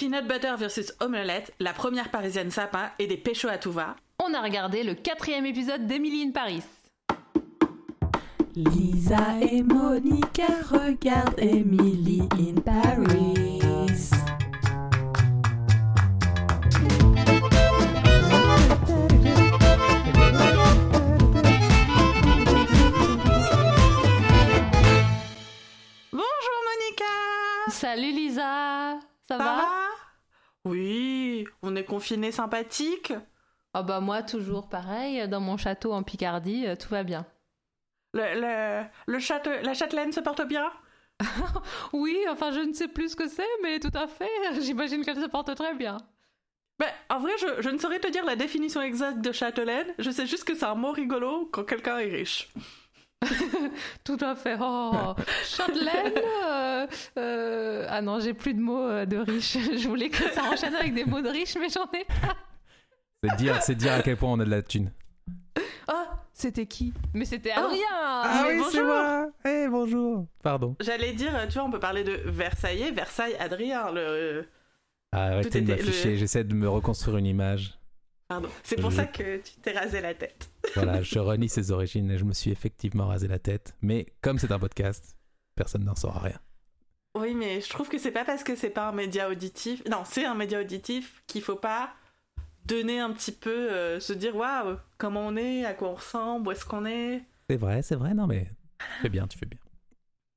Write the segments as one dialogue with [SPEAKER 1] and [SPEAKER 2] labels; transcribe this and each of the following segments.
[SPEAKER 1] Peanut Butter versus Omelette, La première parisienne sapin et des péchos à tout va.
[SPEAKER 2] On a regardé le quatrième épisode d'Emily in Paris.
[SPEAKER 3] Lisa et Monica regardent Emily in Paris.
[SPEAKER 1] Bonjour Monica
[SPEAKER 2] Salut Lisa Ça,
[SPEAKER 1] Ça
[SPEAKER 2] va,
[SPEAKER 1] va? Oui, on est confinés sympathiques.
[SPEAKER 2] Ah bah moi toujours pareil, dans mon château en Picardie, euh, tout va bien.
[SPEAKER 1] Le, le, le châte- la châtelaine se porte bien?
[SPEAKER 2] Oui, enfin je ne sais plus ce que c'est, mais tout à fait, j'imagine qu'elle se porte très bien.
[SPEAKER 1] Ben, en vrai, je, je ne saurais te dire la définition exacte de châtelaine. Je sais juste que c'est un mot rigolo quand quelqu'un est riche.
[SPEAKER 2] Tout à fait. Oh, châtelaine euh, euh, Ah non, j'ai plus de mots euh, de riche. Je voulais que ça enchaîne avec des mots de riche, mais j'en ai pas.
[SPEAKER 4] C'est dire, c'est dire à quel point on a de la thune.
[SPEAKER 2] Oh, c'était qui? Mais c'était
[SPEAKER 1] Oh.
[SPEAKER 2] Adrien
[SPEAKER 1] Ah oui, c'est
[SPEAKER 4] moi Eh, bonjour Pardon.
[SPEAKER 1] J'allais dire, tu vois, on peut parler de Versailles, Versailles, Adrien, le...
[SPEAKER 4] Arrêtez de
[SPEAKER 1] était-
[SPEAKER 4] m'afficher,
[SPEAKER 1] le-
[SPEAKER 4] j'essaie de me reconstruire une image.
[SPEAKER 1] Pardon. C'est pour
[SPEAKER 4] Je-
[SPEAKER 1] ça que tu t'es rasé la tête.
[SPEAKER 4] Voilà, je renie ses origines et je me suis effectivement rasé la tête. Mais comme c'est un podcast, personne n'en saura rien.
[SPEAKER 1] Oui, mais je trouve que c'est pas parce que c'est pas un média auditif. Non, c'est un média auditif qu'il faut pas donner un petit peu, euh, se dire waouh, comment on est, à quoi on ressemble, où est-ce qu'on est.
[SPEAKER 4] C'est vrai, c'est vrai, non mais tu fais bien, tu fais bien.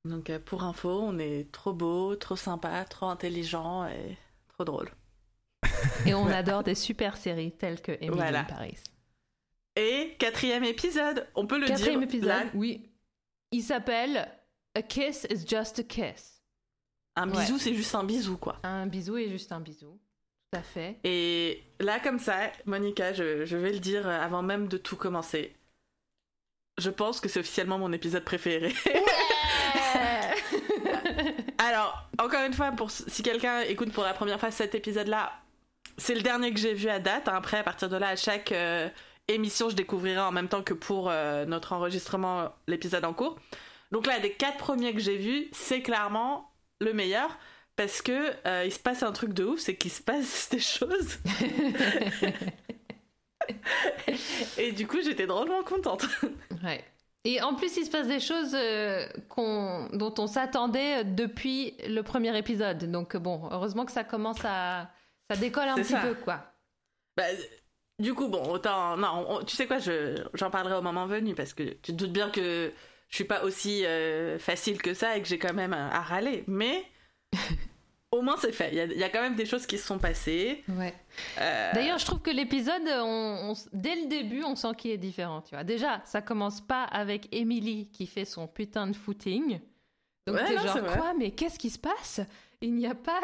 [SPEAKER 1] Donc euh, pour info, on est trop beau, trop sympa, trop intelligent et trop drôle.
[SPEAKER 2] Et on adore des super séries telles que Emily
[SPEAKER 1] Voilà.
[SPEAKER 2] in Paris.
[SPEAKER 1] Et quatrième épisode, on peut le
[SPEAKER 2] Quatrième
[SPEAKER 1] dire.
[SPEAKER 2] épisode,
[SPEAKER 1] là,
[SPEAKER 2] oui. Il s'appelle A Kiss is Just a Kiss.
[SPEAKER 1] un
[SPEAKER 2] Ouais.
[SPEAKER 1] bisou, c'est juste un bisou, quoi.
[SPEAKER 2] Un bisou est juste un bisou. Tout à fait.
[SPEAKER 1] Et là, comme ça, Monica, je, je vais le dire avant même de tout commencer. Je pense que c'est officiellement mon épisode préféré. Alors, encore une fois, pour si quelqu'un écoute pour la première fois cet épisode-là, c'est le dernier que j'ai vu à date. hein. Après, à partir de là, à chaque euh, émission, je découvrirai en même temps que pour euh, notre enregistrement l'épisode en cours. Donc là, des quatre premiers que j'ai vus, c'est clairement le meilleur parce que euh, il se passe un truc de ouf, c'est qu'il se passe des choses. Et du coup, j'étais drôlement contente.
[SPEAKER 2] Ouais. Et en plus, il se passe des choses euh, dont on s'attendait depuis le premier épisode. Donc bon, heureusement que ça commence à... Ça décolle un petit
[SPEAKER 1] ça.
[SPEAKER 2] peu, quoi.
[SPEAKER 1] Bah, du coup, bon, autant. Non, on- tu sais quoi, je, j'en parlerai au moment venu parce que tu te doutes bien que je suis pas aussi euh, facile que ça et que j'ai quand même à, à râler. Mais au moins, c'est fait. Il y a, il y a quand même des choses qui se sont passées.
[SPEAKER 2] Ouais.
[SPEAKER 1] Euh,
[SPEAKER 2] D'ailleurs, je trouve que l'épisode, on, on- dès le début, on sent qu'il est différent. Tu vois. Déjà, ça commence pas avec Emily qui fait son putain de footing. Donc
[SPEAKER 1] Ouais,
[SPEAKER 2] t'es genre quoi? Mais qu'est-ce qui se passe? Il n'y a pas,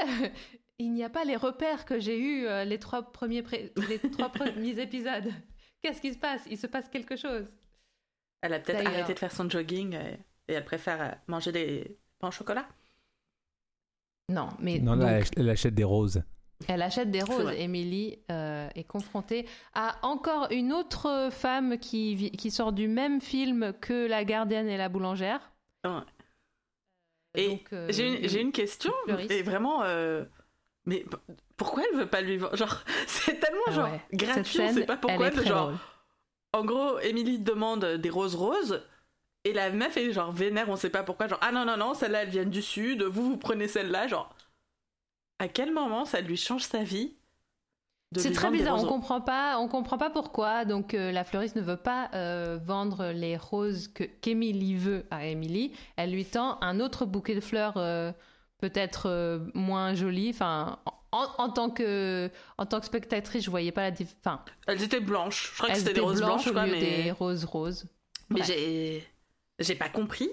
[SPEAKER 2] il n'y a pas les repères que j'ai eu les trois premiers, pré- les trois premiers épisodes. Qu'est-ce qui se passe? Il se passe quelque chose.
[SPEAKER 1] elle a peut-être arrêté de faire son jogging euh, et elle préfère euh, manger des pains au chocolat.
[SPEAKER 2] Non, mais
[SPEAKER 4] Non,
[SPEAKER 2] donc,
[SPEAKER 4] là, elle- elle achète des roses.
[SPEAKER 2] elle achète des roses. euh, est confrontée à encore une autre femme qui, qui sort du même film que la gardienne et la boulangère.
[SPEAKER 1] Ouais. Et
[SPEAKER 2] euh,
[SPEAKER 1] J'ai une, j'ai une question, et vraiment, euh, mais pourquoi elle veut pas lui vendre Genre, c'est tellement
[SPEAKER 2] Ah
[SPEAKER 1] genre
[SPEAKER 2] ouais.
[SPEAKER 1] gratuit,
[SPEAKER 2] Cette
[SPEAKER 1] on
[SPEAKER 2] scène,
[SPEAKER 1] sait pas pourquoi.
[SPEAKER 2] elle est
[SPEAKER 1] mais
[SPEAKER 2] très
[SPEAKER 1] genre,
[SPEAKER 2] drôle.
[SPEAKER 1] en gros, Émilie demande des roses roses, et la meuf est genre vénère, on sait pas pourquoi. Genre, ah non, non, non, celles-là, elles viennent du sud, vous, vous prenez celle-là. Genre, à quel moment ça lui change sa vie
[SPEAKER 2] C'est très bizarre, on comprend pas, on comprend pas pourquoi. Donc euh, la fleuriste ne veut pas euh, vendre les roses que qu'Emily veut à Emily. Elle lui tend un autre bouquet de fleurs, euh, peut-être euh, moins joli. Enfin, en, en tant que en tant que spectatrice, je voyais pas la différence. Enfin,
[SPEAKER 1] Elles étaient blanches, je crois que
[SPEAKER 2] elles
[SPEAKER 1] c'était des
[SPEAKER 2] étaient
[SPEAKER 1] roses
[SPEAKER 2] blanches
[SPEAKER 1] quoi, mais,
[SPEAKER 2] des roses roses.
[SPEAKER 1] mais j'ai. J'ai pas compris.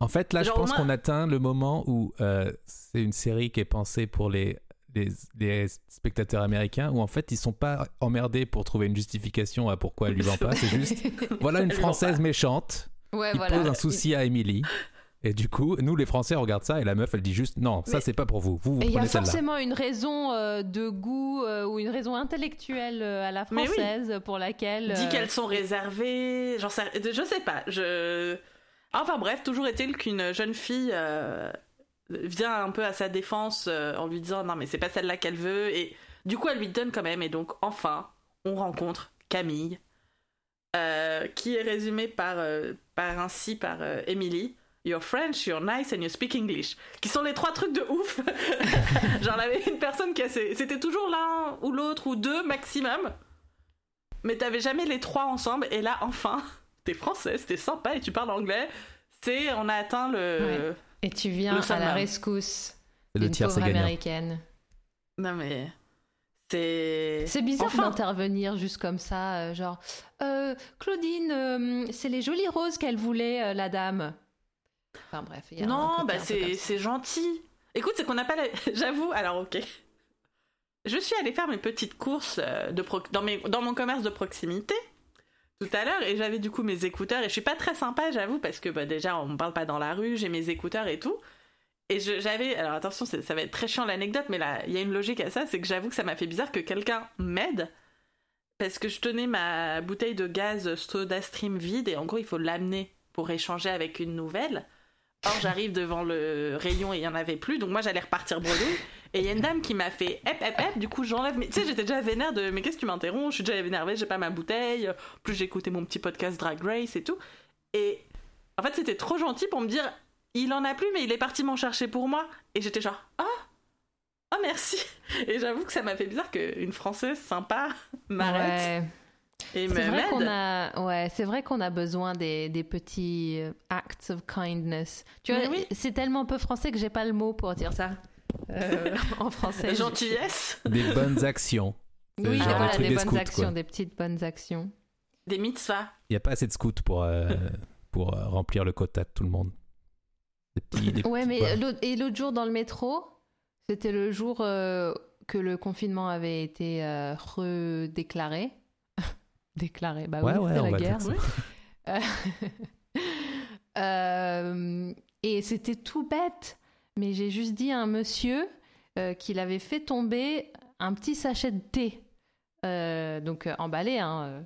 [SPEAKER 4] En fait, là,
[SPEAKER 1] Genre,
[SPEAKER 4] je pense
[SPEAKER 1] moi-
[SPEAKER 4] qu'on atteint le moment où euh, c'est une série qui est pensée pour les, les, les spectateurs américains, où en fait, ils sont pas emmerdés pour trouver une justification à pourquoi elle lui vend pas. C'est juste, voilà une Française méchante
[SPEAKER 2] ouais,
[SPEAKER 4] qui
[SPEAKER 2] voilà.
[SPEAKER 4] pose un souci à Emily. Et du coup, nous, les Français, on regarde ça et la meuf, elle dit juste, non, ça,
[SPEAKER 2] Mais-
[SPEAKER 4] c'est pas pour vous. Vous, vous
[SPEAKER 2] Et il y a
[SPEAKER 4] prenez celle-là.
[SPEAKER 2] forcément une raison euh, de goût euh, ou une raison intellectuelle euh, à la
[SPEAKER 1] oui.
[SPEAKER 2] française pour laquelle.
[SPEAKER 1] dit qu'elles sont réservées, j'en sais, je sais pas, je... Enfin bref, toujours est-il qu'une jeune fille euh, vient un peu à sa défense euh, en lui disant non mais c'est pas celle-là qu'elle veut et du coup elle lui donne quand même et donc enfin on rencontre Camille euh, qui est résumée par, euh, par ainsi par euh, Emily You're French, you're nice and you speak English. Qui sont les trois trucs de ouf. Genre, avait une personne qui a. C'était toujours l'un ou l'autre ou deux maximum. Mais t'avais jamais les trois ensemble. Et là, enfin, t'es française, t'es sympa et tu parles anglais. C'est. On a atteint le.
[SPEAKER 2] Ouais. Et tu viens
[SPEAKER 1] Le
[SPEAKER 2] à la rescousse
[SPEAKER 4] Le
[SPEAKER 2] d'une
[SPEAKER 4] tiers, c'est
[SPEAKER 2] pauvre américaine.
[SPEAKER 1] Non, mais. C'est.
[SPEAKER 2] C'est bizarre
[SPEAKER 1] Enfin.
[SPEAKER 2] d'intervenir juste comme ça, euh, genre euh, Claudine, euh, c'est les jolies roses qu'elle voulait, euh, la dame. Enfin bref, il y a un
[SPEAKER 1] Non, bah c'est gentil. Écoute, c'est qu'on n'a pas la... J'avoue, alors ok. Je suis allée faire mes petites courses euh, de pro- dans, mes... dans mon commerce de proximité tout à l'heure et j'avais du coup mes écouteurs et je suis pas très sympa, j'avoue, parce que bah, déjà on me parle pas dans la rue, j'ai mes écouteurs et tout. Et j'avais, alors attention, ça va être très chiant l'anecdote, mais là, il y a une logique à ça, c'est que j'avoue que ça m'a fait bizarre que quelqu'un m'aide parce que je tenais ma bouteille de gaz SodaStream vide et en gros il faut l'amener pour échanger avec une nouvelle. Or j'arrive devant le rayon et il y en avait plus, donc moi j'allais repartir bredouille. Et il y a une dame qui m'a fait hep hep hep, du coup j'enlève mes... Tu sais j'étais déjà vénère de mais qu'est-ce que tu m'interromps, je suis déjà énervée, j'ai pas ma bouteille, plus écouté mon petit podcast Drag Race et tout. Et en fait c'était trop gentil pour me dire il en a plus mais il est parti m'en chercher pour moi. Et j'étais genre ah ah merci. Et j'avoue que ça m'a fait bizarre qu'une française sympa m'arrête
[SPEAKER 2] Ouais. C'est vrai qu'on a, ouais, c'est vrai qu'on a besoin des, des petits euh, acts of kindness. Tu vois,
[SPEAKER 1] oui.
[SPEAKER 2] c'est tellement peu français que j'ai pas le mot pour dire ça euh, en français.
[SPEAKER 1] Gentillesse,
[SPEAKER 4] Des bonnes actions.
[SPEAKER 2] Oui,
[SPEAKER 4] genre
[SPEAKER 2] voilà, des
[SPEAKER 4] des
[SPEAKER 2] bonnes
[SPEAKER 4] scouts,
[SPEAKER 2] actions,
[SPEAKER 4] quoi.
[SPEAKER 2] des petites bonnes actions.
[SPEAKER 1] des mitzvahs.
[SPEAKER 4] Il n'y a pas assez de scouts pour, euh, pour euh, remplir le quota de tout le monde. Des petits, des
[SPEAKER 2] Ouais,
[SPEAKER 4] petits-
[SPEAKER 2] mais l'autre- et l'autre jour dans le métro, c'était le jour euh, que le confinement avait été euh, redéclaré. Déclaré, bah
[SPEAKER 4] Ouais,
[SPEAKER 2] oui,
[SPEAKER 4] ouais, on
[SPEAKER 2] la
[SPEAKER 4] va
[SPEAKER 2] guerre. Euh, euh, et c'était tout bête, mais j'ai juste dit à un monsieur euh, qu'il avait fait tomber un petit sachet de thé, euh, donc euh, emballé hein, euh,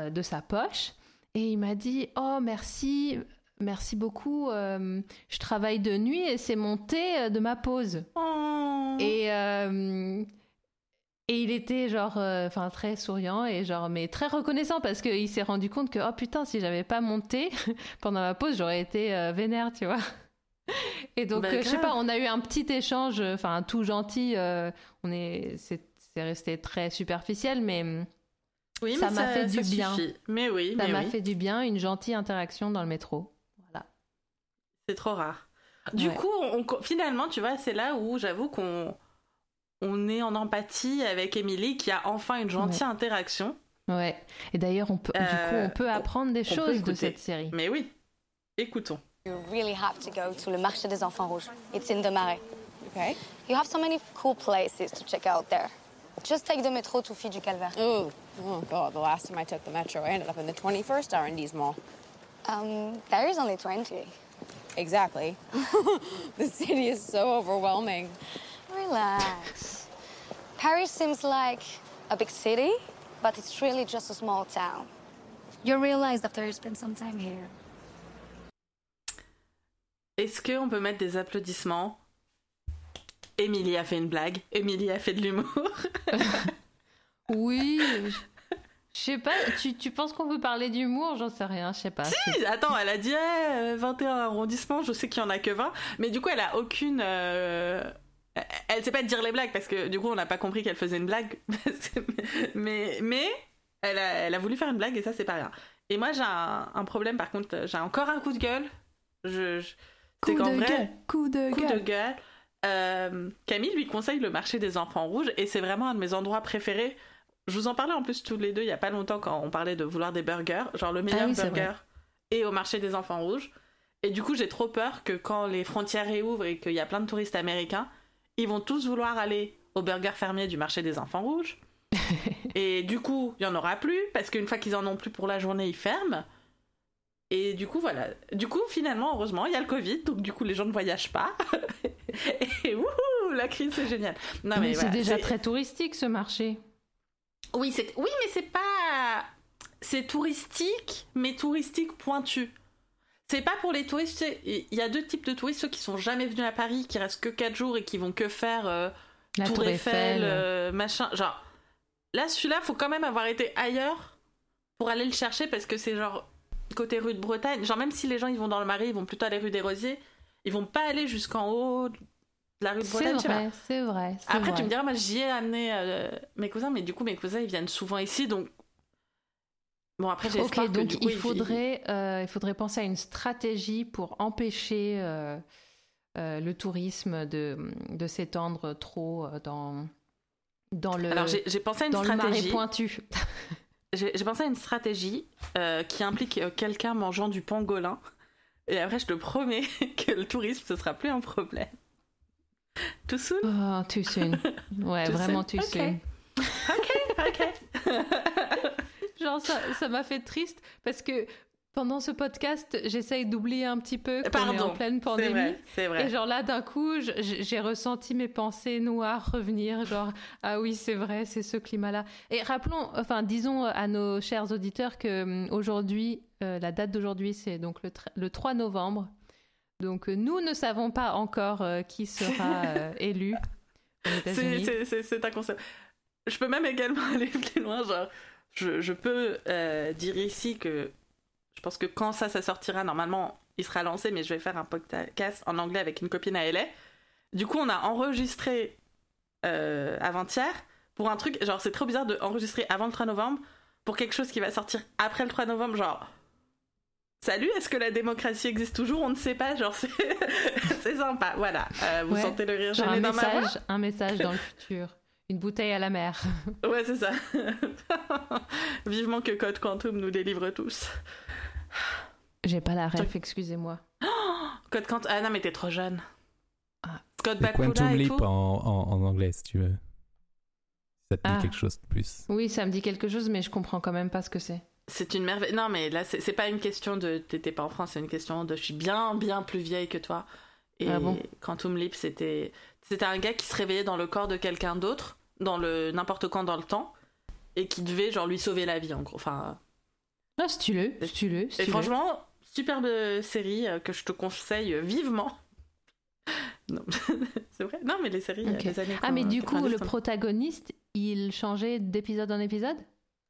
[SPEAKER 2] euh, de sa poche, et il m'a dit Oh, merci, merci beaucoup, euh, je travaille de nuit et c'est mon thé euh, de ma pause.
[SPEAKER 1] Oh.
[SPEAKER 2] Et, euh, et il était genre, euh, enfin très souriant et genre, mais très reconnaissant parce qu'il s'est rendu compte que, oh putain, si j'avais pas monté pendant ma pause, j'aurais été euh, vénère, tu vois. Et donc,
[SPEAKER 1] Bah,
[SPEAKER 2] euh, je sais pas, on a eu un petit échange, euh, enfin tout gentil, euh, on est, c'est c'est resté très superficiel, mais
[SPEAKER 1] Oui,
[SPEAKER 2] Ça m'a fait du
[SPEAKER 1] ça
[SPEAKER 2] bien.
[SPEAKER 1] suffit. Mais oui,
[SPEAKER 2] ça m'a
[SPEAKER 1] oui.
[SPEAKER 2] fait du bien, une gentille interaction dans le métro. Voilà.
[SPEAKER 1] C'est trop rare. Du
[SPEAKER 2] Ouais.
[SPEAKER 1] coup, on- finalement, tu vois, c'est là où j'avoue qu'on on est en empathie avec Émilie qui a enfin une gentille interaction.
[SPEAKER 2] Ouais. Et d'ailleurs, on peut, du coup,
[SPEAKER 1] Euh,
[SPEAKER 2] on peut apprendre des choses de cette série.
[SPEAKER 1] Mais oui, écoutons.
[SPEAKER 5] You really have to go to le marché des enfants rouges. It's in the Marais.
[SPEAKER 6] Okay.
[SPEAKER 5] You have so many cool places to check out there. Just take the metro to Fille du Calvaire.
[SPEAKER 6] Oh, oh God! The last time I took the metro, I ended up in the 21st arrondissement.
[SPEAKER 5] Um, there is only 20.
[SPEAKER 6] Exactly. the city is so overwhelming.
[SPEAKER 5] Relax. Paris seems like a big city, but it's really just a small town. You realize after you spend some time here.
[SPEAKER 1] Est-ce qu'on peut mettre des applaudissements? Émilie a fait une blague. Émilie a fait de l'humour.
[SPEAKER 2] Oui. je- sais pas, tu, tu penses qu'on peut parler d'humour? J'en sais rien, je sais pas. C'est-
[SPEAKER 1] Attends, elle a dit eh, euh, 21 arrondissements, je sais qu'il y en a que 20, mais du coup, elle a aucune. euh, Elle sait pas dire les blagues parce que du coup, on n'a pas compris qu'elle faisait une blague. mais mais elle a, elle a voulu faire une blague et ça, c'est pas rien. Et moi, j'ai un, un problème par contre, j'ai encore un coup de gueule. Je, je- c'est
[SPEAKER 3] Coup
[SPEAKER 1] qu'en
[SPEAKER 3] de
[SPEAKER 1] vrai,
[SPEAKER 3] gueule, coup de
[SPEAKER 1] coup de
[SPEAKER 3] gueule.
[SPEAKER 1] Euh, Camille lui conseille le marché des enfants rouges et c'est vraiment un de mes endroits préférés. Je vous en parlais en plus tous les deux il y a pas longtemps quand on parlait de vouloir des burgers, genre le meilleur
[SPEAKER 2] Ah oui,
[SPEAKER 1] burger et au marché des enfants rouges. Et du coup, j'ai trop peur que quand les frontières réouvrent et qu'il y a plein de touristes américains, ils vont tous vouloir aller au burger fermier du marché des enfants rouges. et du coup, il y en aura plus parce qu'une fois qu'ils en ont plus pour la journée, ils ferment. Et du coup, voilà. Du coup, finalement, heureusement, il y a le Covid, donc du coup, les gens ne voyagent pas. et wouhou, la crise, c'est génial. Non,
[SPEAKER 2] mais
[SPEAKER 1] mais,
[SPEAKER 2] c'est déjà très touristique ce marché.
[SPEAKER 1] Oui, c'est oui, mais c'est pas c'est touristique, mais touristique pointu. C'est pas pour les touristes, il y a deux types de touristes, ceux qui sont jamais venus à Paris, qui restent que 4 jours et qui vont que faire euh,
[SPEAKER 2] La
[SPEAKER 1] Tour,
[SPEAKER 2] Tour
[SPEAKER 1] Eiffel,
[SPEAKER 2] Eiffel.
[SPEAKER 1] euh, machin. Genre, là, celui-là, faut quand même avoir été ailleurs pour aller le chercher parce que c'est genre côté rue de Bretagne. Genre, même si les gens ils vont dans le Marais, ils vont plutôt aller rue des Rosiers, ils vont pas aller jusqu'en haut de la rue de
[SPEAKER 2] C'est
[SPEAKER 1] Bretagne. pas.
[SPEAKER 2] vrai, c'est vrai. c'est
[SPEAKER 1] Après,
[SPEAKER 2] vrai.
[SPEAKER 1] tu me diras, moi, j'y ai amené euh, mes cousins, mais du coup, mes cousins, ils viennent souvent ici, donc. Bon, après, j'ai
[SPEAKER 2] Ok, donc il faudrait, euh, il faudrait penser à une stratégie pour empêcher euh, euh, le tourisme de, de s'étendre trop dans, dans le,
[SPEAKER 1] Alors, j'ai pensé à une
[SPEAKER 2] dans
[SPEAKER 1] stratégie.
[SPEAKER 2] pointu.
[SPEAKER 1] J'ai pensé à une stratégie qui implique quelqu'un mangeant du pangolin. Et après, je te promets que le tourisme, ce sera plus un problème. Tout soon
[SPEAKER 2] Oh, too soon. Ouais,
[SPEAKER 1] Too
[SPEAKER 2] vraiment
[SPEAKER 1] soon.
[SPEAKER 2] too soon.
[SPEAKER 1] Ok, ok.
[SPEAKER 2] Genre, ça, ça m'a fait triste parce que pendant ce podcast, j'essaye d'oublier un petit peu qu'on est en pleine
[SPEAKER 1] C'est
[SPEAKER 2] pandémie.
[SPEAKER 1] vrai, c'est
[SPEAKER 2] Et
[SPEAKER 1] vrai.
[SPEAKER 2] genre là, d'un coup, j'ai ressenti mes pensées noires revenir, genre ah oui, c'est vrai, c'est ce climat-là. Et rappelons, enfin disons à nos chers auditeurs que hum, aujourd'hui, euh, la date d'aujourd'hui, c'est donc le, le 3 novembre. Donc euh, nous ne savons pas encore euh, qui sera euh, élu
[SPEAKER 1] c'est un concept. Je peux même également aller plus loin. Genre, je, je peux euh, dire ici que je pense que quand ça, ça sortira, normalement, il sera lancé, mais je vais faire un podcast en anglais avec une copine à LA. Du coup, on a enregistré euh, avant-hier pour un truc. Genre, c'est trop bizarre de enregistrer avant le 3 novembre pour quelque chose qui va sortir après le 3 novembre. Genre, salut, est-ce que la démocratie existe toujours? On ne sait pas. Genre, c'est sympa. Voilà. Euh, vous
[SPEAKER 2] Ouais.
[SPEAKER 1] sentez le rire
[SPEAKER 2] Genre un
[SPEAKER 1] dans ma voix?
[SPEAKER 2] message, un message dans le futur. Une bouteille à la mer.
[SPEAKER 1] Ouais, c'est ça. Vivement que Code Quantum nous délivre tous.
[SPEAKER 2] J'ai pas la ref, excusez-moi.
[SPEAKER 1] Code Quantum. Ah non, mais t'es trop jeune.
[SPEAKER 2] Ah.
[SPEAKER 1] Code
[SPEAKER 4] Quantum
[SPEAKER 1] et
[SPEAKER 4] Leap
[SPEAKER 1] tout.
[SPEAKER 4] en, en, en anglais, si tu veux. Ça te dit
[SPEAKER 2] Ah.
[SPEAKER 4] quelque chose de plus.
[SPEAKER 2] Oui, ça me dit quelque chose, mais je comprends quand même pas ce que c'est.
[SPEAKER 1] C'est une merveille. Non, mais là, c'est c'est pas une question de t'étais pas en France, c'est une question de je suis bien, bien plus vieille que toi. Et
[SPEAKER 2] Ah bon?
[SPEAKER 1] Quantum Leap, c'était c'était un gars qui se réveillait dans le corps de quelqu'un d'autre, dans le n'importe quand dans le temps, et qui devait genre lui sauver la vie en gros. Enfin,
[SPEAKER 2] Ah, stylé, stylé,
[SPEAKER 1] et
[SPEAKER 2] stylé.
[SPEAKER 1] franchement, superbe série euh, que je te conseille vivement. Non, c'est vrai. Non, mais les séries euh, années
[SPEAKER 2] Ah, mais du
[SPEAKER 1] 90,
[SPEAKER 2] coup, le protagoniste, il changeait d'épisode en épisode?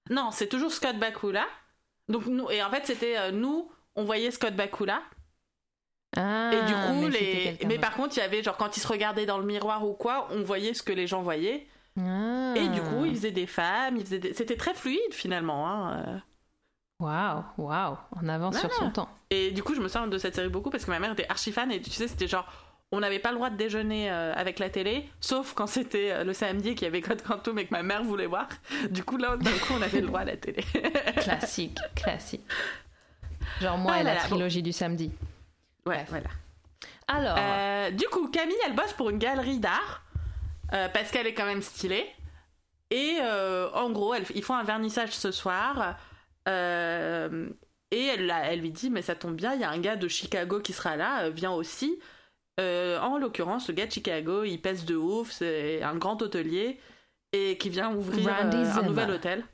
[SPEAKER 1] Non, c'est toujours Scott Bakula. Donc nous et en fait c'était euh, nous, on voyait Scott Bakula
[SPEAKER 2] Ah,
[SPEAKER 1] et du coup les mais par contre, il y avait genre quand il se regardait dans le miroir ou quoi, on voyait ce que les gens voyaient
[SPEAKER 2] Ah.
[SPEAKER 1] et du coup, il faisait des femmes, il faisait des- c'était très fluide finalement hein, euh.
[SPEAKER 2] Waouh, waouh, en avance sur
[SPEAKER 1] Ah.
[SPEAKER 2] son temps.
[SPEAKER 1] Et du coup, je me sers de cette série beaucoup parce que ma mère était archi fan et tu sais, c'était genre on n'avait pas le droit de déjeuner euh, avec la télé, sauf quand c'était euh, le samedi et qu'il y avait Code Quantum et que ma mère voulait voir. Du coup, là, d'un coup, on avait le droit à la télé.
[SPEAKER 2] Classique, classique. Genre moi
[SPEAKER 1] Ah
[SPEAKER 2] et
[SPEAKER 1] là
[SPEAKER 2] la trilogie du samedi.
[SPEAKER 1] Ouais, voilà.
[SPEAKER 2] Alors,
[SPEAKER 1] Euh, du coup, Camille, elle bosse pour une galerie d'art euh, parce qu'elle est quand même stylée. Et euh, en gros, elle- ils font un vernissage ce soir. et elle, elle lui dit Mais ça tombe bien, il y a un gars de Chicago qui sera là, viens aussi. En l'occurrence, le gars de Chicago, il pèse de ouf, c'est un grand hôtelier et qui vient ouvrir un nouvel hôtel.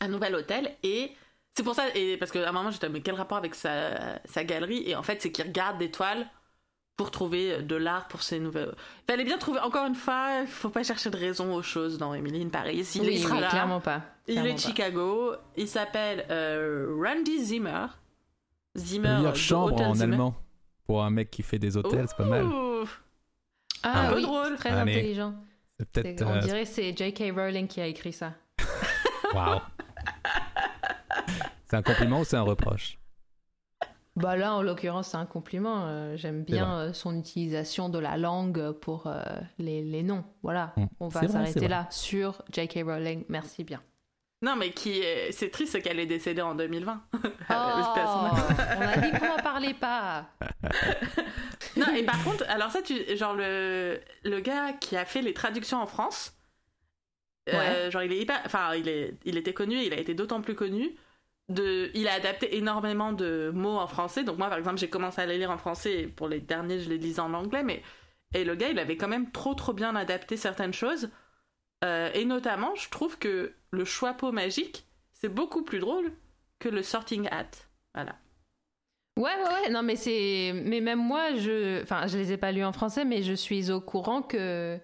[SPEAKER 1] Un nouvel hôtel. Et c'est pour ça, et parce qu'à un moment j'étais, mais quel rapport avec sa, sa galerie? Et en fait, c'est qu'il regarde des toiles pour trouver de l'art pour ses nouvelles. Fallait bien trouver, encore une fois, il faut pas chercher de raison aux choses dans Emily in Paris. Il,
[SPEAKER 2] oui,
[SPEAKER 1] il sera
[SPEAKER 2] oui,
[SPEAKER 1] là.
[SPEAKER 2] clairement pas.
[SPEAKER 1] Il est de
[SPEAKER 2] pas.
[SPEAKER 1] Chicago. Il s'appelle euh, Randy Zimmer. Zimmer. De
[SPEAKER 4] chambre en
[SPEAKER 1] Zimmer.
[SPEAKER 4] allemand. Pour un mec qui fait des hôtels, c'est pas mal.
[SPEAKER 2] Ah
[SPEAKER 1] Un peu
[SPEAKER 2] oui,
[SPEAKER 1] drôle.
[SPEAKER 2] très
[SPEAKER 4] Allez.
[SPEAKER 2] intelligent.
[SPEAKER 4] C'est
[SPEAKER 2] C'est-
[SPEAKER 4] peut-être.
[SPEAKER 2] On
[SPEAKER 4] euh,
[SPEAKER 2] dirait que c'est J.K. Rowling qui a écrit ça.
[SPEAKER 4] Waouh. c'est un compliment ou c'est un reproche?
[SPEAKER 2] Bah là, en l'occurrence, c'est un compliment. Euh, J'aime bien euh, son utilisation de la langue pour euh, les, les noms. Voilà,
[SPEAKER 4] Mm.
[SPEAKER 2] on va s'arrêter
[SPEAKER 4] vrai.
[SPEAKER 2] là sur J.K. Rowling. Merci bien.
[SPEAKER 1] Non, mais qui est... c'est triste, qu'elle est décédée en 2020.
[SPEAKER 2] Oh, on a dit qu'on n'en parlait pas.
[SPEAKER 1] Non, et par contre, alors ça, tu, genre le, le gars qui a fait les traductions en France, euh, genre il est hyper, enfin il est, il était connu, et il a été d'autant plus connu. Il a adapté énormément de mots en français. Donc moi, par exemple, j'ai commencé à les lire en français. Et pour les derniers, je les lisais en anglais. Mais et le gars, il avait quand même trop trop bien adapté certaines choses. Euh, et notamment, je trouve que le choix magique, c'est beaucoup plus drôle que le sorting hat. Voilà.
[SPEAKER 2] Ouais, ouais, ouais. Non, mais c'est. Mais même moi, je. Enfin, je les ai pas lus en français, mais je suis au courant que.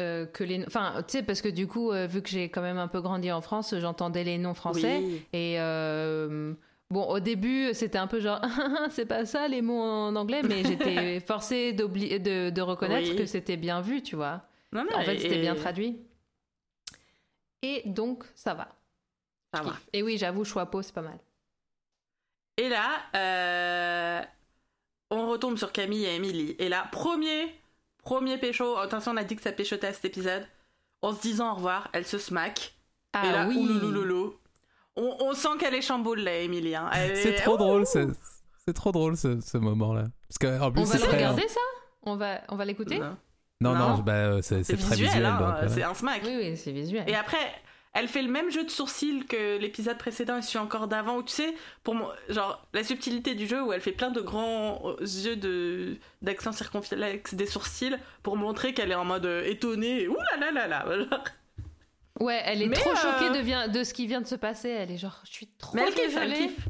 [SPEAKER 2] Euh, que les. Enfin, tu sais, parce que du coup, euh, vu que j'ai quand même un peu grandi en France, j'entendais les noms français.
[SPEAKER 1] Oui.
[SPEAKER 2] Et. euh, Bon, au début, c'était un peu genre, c'est pas ça les mots en anglais, mais j'étais forcée de, de reconnaître
[SPEAKER 1] Oui.
[SPEAKER 2] que c'était bien vu, tu vois.
[SPEAKER 1] Non, non,
[SPEAKER 2] En fait, c'était bien traduit. Et donc, ça va.
[SPEAKER 1] Ça va.
[SPEAKER 2] Et oui, j'avoue, Choixpeau, c'est pas mal.
[SPEAKER 1] Et là, on retombe sur Camille et Emily. Et là, premier, premier pécho. Attention, on a dit que ça péchotait à cet épisode. En se disant au revoir, elle se smack.
[SPEAKER 2] Ah
[SPEAKER 1] et là,
[SPEAKER 2] oui.
[SPEAKER 1] ouloulouloulou. On, on sent qu'elle est chamboule, là, Emily. hein.
[SPEAKER 4] C'est
[SPEAKER 1] est-
[SPEAKER 4] trop drôle, c'est trop drôle ce, ce moment-là. Parce que plus
[SPEAKER 2] On va le regarder, ça on va, on va l'écouter
[SPEAKER 1] Non,
[SPEAKER 4] Non, bah, c'est très
[SPEAKER 1] visuel, hein, c'est
[SPEAKER 4] ouais.
[SPEAKER 1] un smack.
[SPEAKER 2] Oui, oui, c'est visuel.
[SPEAKER 1] Et après, elle fait le même jeu de sourcils que l'épisode précédent et celui encore d'avant, où tu sais, pour moi, genre, la subtilité du jeu où elle fait plein de grands yeux de d'accent circonflexe des sourcils pour montrer qu'elle est en mode euh, étonnée. Ouh là là là là. Genre.
[SPEAKER 2] Ouais, elle est
[SPEAKER 1] Mais,
[SPEAKER 2] trop
[SPEAKER 1] euh,
[SPEAKER 2] choquée de, ce qui vient de se passer. Elle est genre, je suis trop
[SPEAKER 1] Mais elle kiffe, elle kiffe.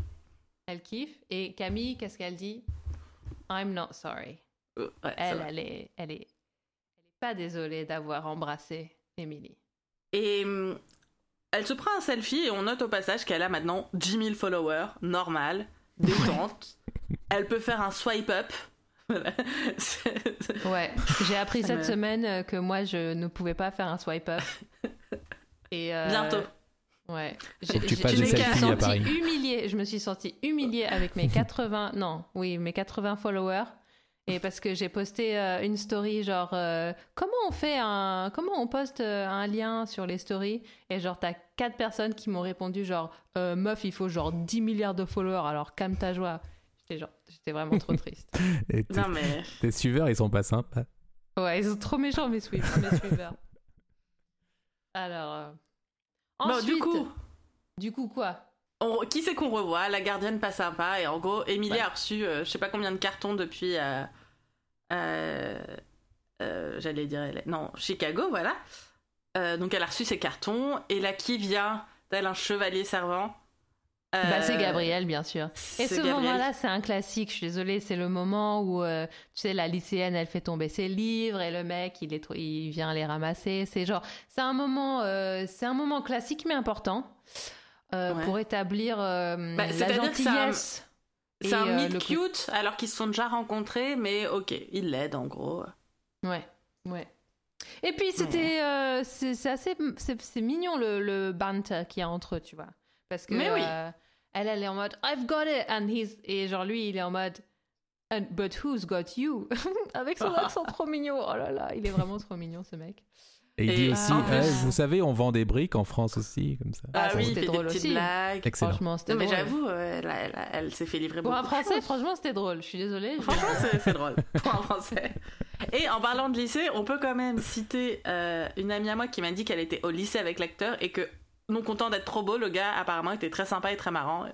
[SPEAKER 2] Elle kiffe. Et Camille, qu'est-ce qu'elle dit? I'm not sorry.
[SPEAKER 1] Euh, ouais,
[SPEAKER 2] Elle, elle est, elle est, elle est pas désolée d'avoir embrassé Emily.
[SPEAKER 1] Et elle se prend un selfie et on note au passage qu'elle a maintenant 10 000 followers, normal, détente. elle peut faire un swipe up. Voilà.
[SPEAKER 2] Ouais, j'ai appris cette semaine euh, que moi je ne pouvais pas faire un swipe up. Et euh,
[SPEAKER 1] Bientôt.
[SPEAKER 2] Ouais.
[SPEAKER 4] Que tu
[SPEAKER 2] J'ai-
[SPEAKER 4] fasses
[SPEAKER 2] je me suis humiliée. Je me suis sentie humiliée avec mes 80, non, oui, mes 80 followers. Et parce que j'ai posté euh, une story genre euh, comment on fait un comment on poste euh, un lien sur les stories? Et genre t'as quatre personnes qui m'ont répondu genre Euh, meuf il faut genre 10 milliards de followers alors calme ta joie. J'étais genre j'étais vraiment trop triste.
[SPEAKER 4] Et
[SPEAKER 1] Non mais.
[SPEAKER 4] tes suiveurs, ils sont pas sympas.
[SPEAKER 2] Ouais, ils sont trop méchants, mes, suiveurs. Alors. euh,
[SPEAKER 1] Bon,
[SPEAKER 2] Ensuite,
[SPEAKER 1] du coup,
[SPEAKER 2] du coup, quoi?
[SPEAKER 1] On- qui c'est qu'on revoit? La gardienne pas sympa et en gros, Emilie
[SPEAKER 2] Ouais.
[SPEAKER 1] a reçu euh, je sais pas combien de cartons depuis. euh, euh, euh, J'allais dire. elle est- Non, Chicago, voilà. Euh, donc elle a reçu ses cartons et là qui vient tel un chevalier servant
[SPEAKER 2] Bah, c'est Gabriel, bien sûr. Et ce moment-là, c'est un classique. Je suis désolée, c'est le moment où, euh, tu sais, la lycéenne, elle fait tomber ses livres et le mec, il, est il vient les ramasser. C'est genre, c'est un moment, euh, c'est un moment classique mais important euh,
[SPEAKER 1] Ouais.
[SPEAKER 2] pour établir euh,
[SPEAKER 1] Bah,
[SPEAKER 2] la
[SPEAKER 1] c'est un-
[SPEAKER 2] gentillesse.
[SPEAKER 1] C'est
[SPEAKER 2] et,
[SPEAKER 1] un
[SPEAKER 2] euh,
[SPEAKER 1] meet cute alors qu'ils se sont déjà rencontrés, mais ok, il l'aide en gros.
[SPEAKER 2] Ouais, ouais. Et puis c'était, euh, c'est assez, c'est mignon le, le banter qu'il y a entre eux, tu vois, parce que
[SPEAKER 1] Mais oui.
[SPEAKER 2] euh, elle, elle est en mode I've got it, and he's et genre lui il est en mode And, but who's got you? Avec son accent trop mignon. Oh là là, il est vraiment trop mignon ce mec.
[SPEAKER 4] Et il
[SPEAKER 1] Et
[SPEAKER 4] dit aussi,
[SPEAKER 1] en
[SPEAKER 4] Ah, vous savez, on vend des briques en France aussi, comme ça.
[SPEAKER 2] Ah, ça,
[SPEAKER 1] oui,
[SPEAKER 2] c'était drôle
[SPEAKER 1] des
[SPEAKER 2] aussi.
[SPEAKER 1] blagues.
[SPEAKER 4] Excellent.
[SPEAKER 2] Franchement, c'était
[SPEAKER 1] Non, mais
[SPEAKER 2] drôle.
[SPEAKER 1] j'avoue, euh, elle, s'est fait livrer
[SPEAKER 2] Pour
[SPEAKER 1] beaucoup.
[SPEAKER 2] un
[SPEAKER 1] de
[SPEAKER 2] français, franchement, c'était drôle. Je suis désolée.
[SPEAKER 1] Franchement, c'est c'est drôle pour un français. Et en parlant de lycée, on peut quand même citer euh, une amie à moi qui m'a dit qu'elle était au lycée avec l'acteur et que, non content d'être trop beau, le gars apparemment était très sympa et très marrant.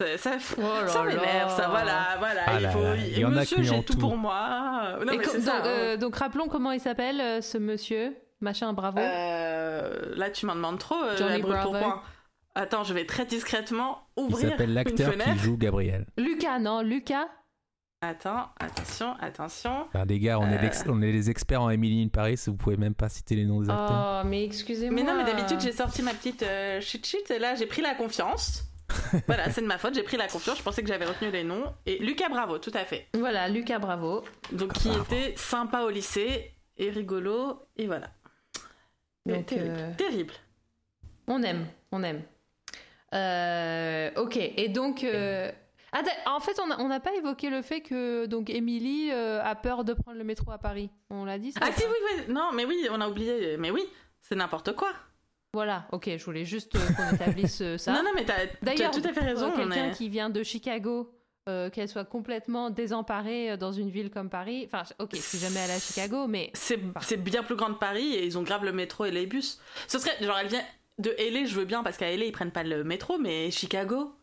[SPEAKER 1] Ça, ça,
[SPEAKER 2] Oh là
[SPEAKER 1] ça
[SPEAKER 2] là.
[SPEAKER 1] m'énerve, ça, voilà, voilà.
[SPEAKER 4] Ah
[SPEAKER 1] il
[SPEAKER 4] là
[SPEAKER 1] faut,
[SPEAKER 4] là, il y en a
[SPEAKER 1] monsieur,
[SPEAKER 4] qui
[SPEAKER 1] j'ai
[SPEAKER 4] ont
[SPEAKER 1] tout
[SPEAKER 4] tout.
[SPEAKER 1] pour moi. Non,
[SPEAKER 2] Et
[SPEAKER 1] mais
[SPEAKER 2] co-
[SPEAKER 1] c'est
[SPEAKER 2] donc,
[SPEAKER 1] ça. hein.
[SPEAKER 2] euh, donc rappelons comment il s'appelle euh, ce monsieur, machin, bravo.
[SPEAKER 1] Euh, là, tu m'en demandes trop. euh,
[SPEAKER 2] Johnny Bravo.
[SPEAKER 1] Attends, je vais très discrètement
[SPEAKER 4] Il
[SPEAKER 1] ouvrir
[SPEAKER 4] s'appelle
[SPEAKER 1] une
[SPEAKER 4] l'acteur qui joue Gabriel.
[SPEAKER 2] Lucas, non, Lucas.
[SPEAKER 1] Attends, attention, attention.
[SPEAKER 4] Enfin, les gars, on, est
[SPEAKER 1] Euh.
[SPEAKER 4] on est les experts en Emily in Paris, vous pouvez même pas citer les noms des acteurs.
[SPEAKER 2] Oh, mais excusez-moi.
[SPEAKER 1] Mais non, mais d'habitude, j'ai sorti ma petite euh, cheat sheet et là, j'ai pris la confiance. voilà, c'est de ma faute, j'ai pris la confiance. Je pensais que j'avais retenu les noms. Et Lucas Bravo, tout à fait.
[SPEAKER 2] Voilà, Lucas, bravo.
[SPEAKER 1] Donc, qui était sympa au lycée et rigolo. Et voilà.
[SPEAKER 2] Donc,
[SPEAKER 1] terrible.
[SPEAKER 2] euh,
[SPEAKER 1] terrible.
[SPEAKER 2] On aime, on aime. Euh, ok, et donc. euh, ah, en fait, on n'a pas évoqué le fait que donc Émilie euh, a peur de prendre le métro à Paris. On l'a dit ça
[SPEAKER 1] Ah, si, oui, oui. Non, mais oui, on a oublié. Mais oui, c'est n'importe quoi.
[SPEAKER 2] Voilà, ok, je voulais juste euh, qu'on établisse euh, ça.
[SPEAKER 1] Non, non, mais t'as tu as
[SPEAKER 2] D'ailleurs,
[SPEAKER 1] tout à fait raison.
[SPEAKER 2] euh,
[SPEAKER 1] on
[SPEAKER 2] quelqu'un
[SPEAKER 1] est-
[SPEAKER 2] qui vient de Chicago, euh, qu'elle soit complètement désemparée euh, dans une ville comme Paris. Enfin, ok, si jamais elle est à Chicago, mais
[SPEAKER 1] C'est c'est bien plus grand de Paris et ils ont grave le métro et les bus. Ce serait, genre, elle vient de LA, je veux bien parce qu'à LA ils prennent pas le métro, mais Chicago?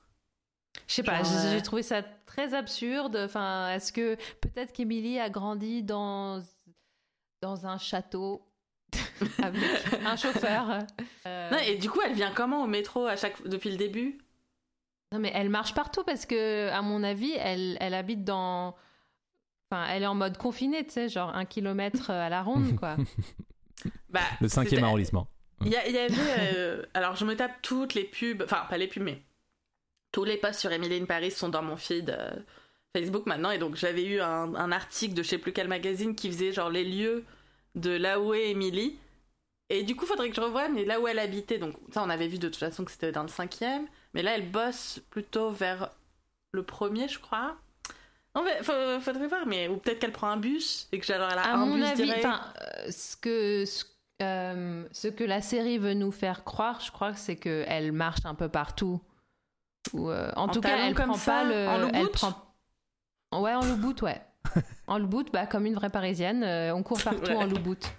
[SPEAKER 2] je sais pas,
[SPEAKER 1] Genre,
[SPEAKER 2] j'ai
[SPEAKER 1] euh,
[SPEAKER 2] j'ai trouvé ça très absurde. Enfin, est-ce que peut-être qu'Émilie a grandi dans dans un château avec un chauffeur euh,
[SPEAKER 1] Non, et du coup, elle vient comment au métro à chaque depuis le début?
[SPEAKER 2] Non, mais elle marche partout parce que, à mon avis, elle, elle habite dans. Enfin, elle est en mode confiné, tu sais, genre un kilomètre à la ronde, quoi.
[SPEAKER 1] Bah,
[SPEAKER 4] Le cinquième arrondissement.
[SPEAKER 1] Il y, a- il y avait. euh, alors, je me tape toutes les pubs. Enfin, pas les pubs, mais. Tous les posts sur Emily in Paris sont dans mon feed euh, Facebook maintenant. Et donc, j'avais eu un, un article de je sais plus quel magazine qui faisait genre les lieux de là où est Emily. Et du coup, faudrait que je revoie, mais là où elle habitait. Donc, ça, on avait vu de toute façon que c'était dans le cinquième. Mais là, elle bosse plutôt vers le premier, je crois. Non, mais faut- faudrait voir, mais. Ou peut-être qu'elle prend un bus et que alors elle a
[SPEAKER 2] à
[SPEAKER 1] un
[SPEAKER 2] mon
[SPEAKER 1] bus
[SPEAKER 2] avis,
[SPEAKER 1] direct.
[SPEAKER 2] euh, ce que ce, euh, ce que la série veut nous faire croire, je crois que c'est que elle marche un peu partout. Ou euh, en,
[SPEAKER 1] En
[SPEAKER 2] tout cas, elle
[SPEAKER 1] comme
[SPEAKER 2] prend
[SPEAKER 1] ça,
[SPEAKER 2] pas le.
[SPEAKER 1] en
[SPEAKER 2] elle
[SPEAKER 1] boot
[SPEAKER 2] prend. Ouais, en loup boot, ouais. en loup boot, bah comme une vraie parisienne, euh, on court partout
[SPEAKER 1] Ouais.
[SPEAKER 2] en loup boot.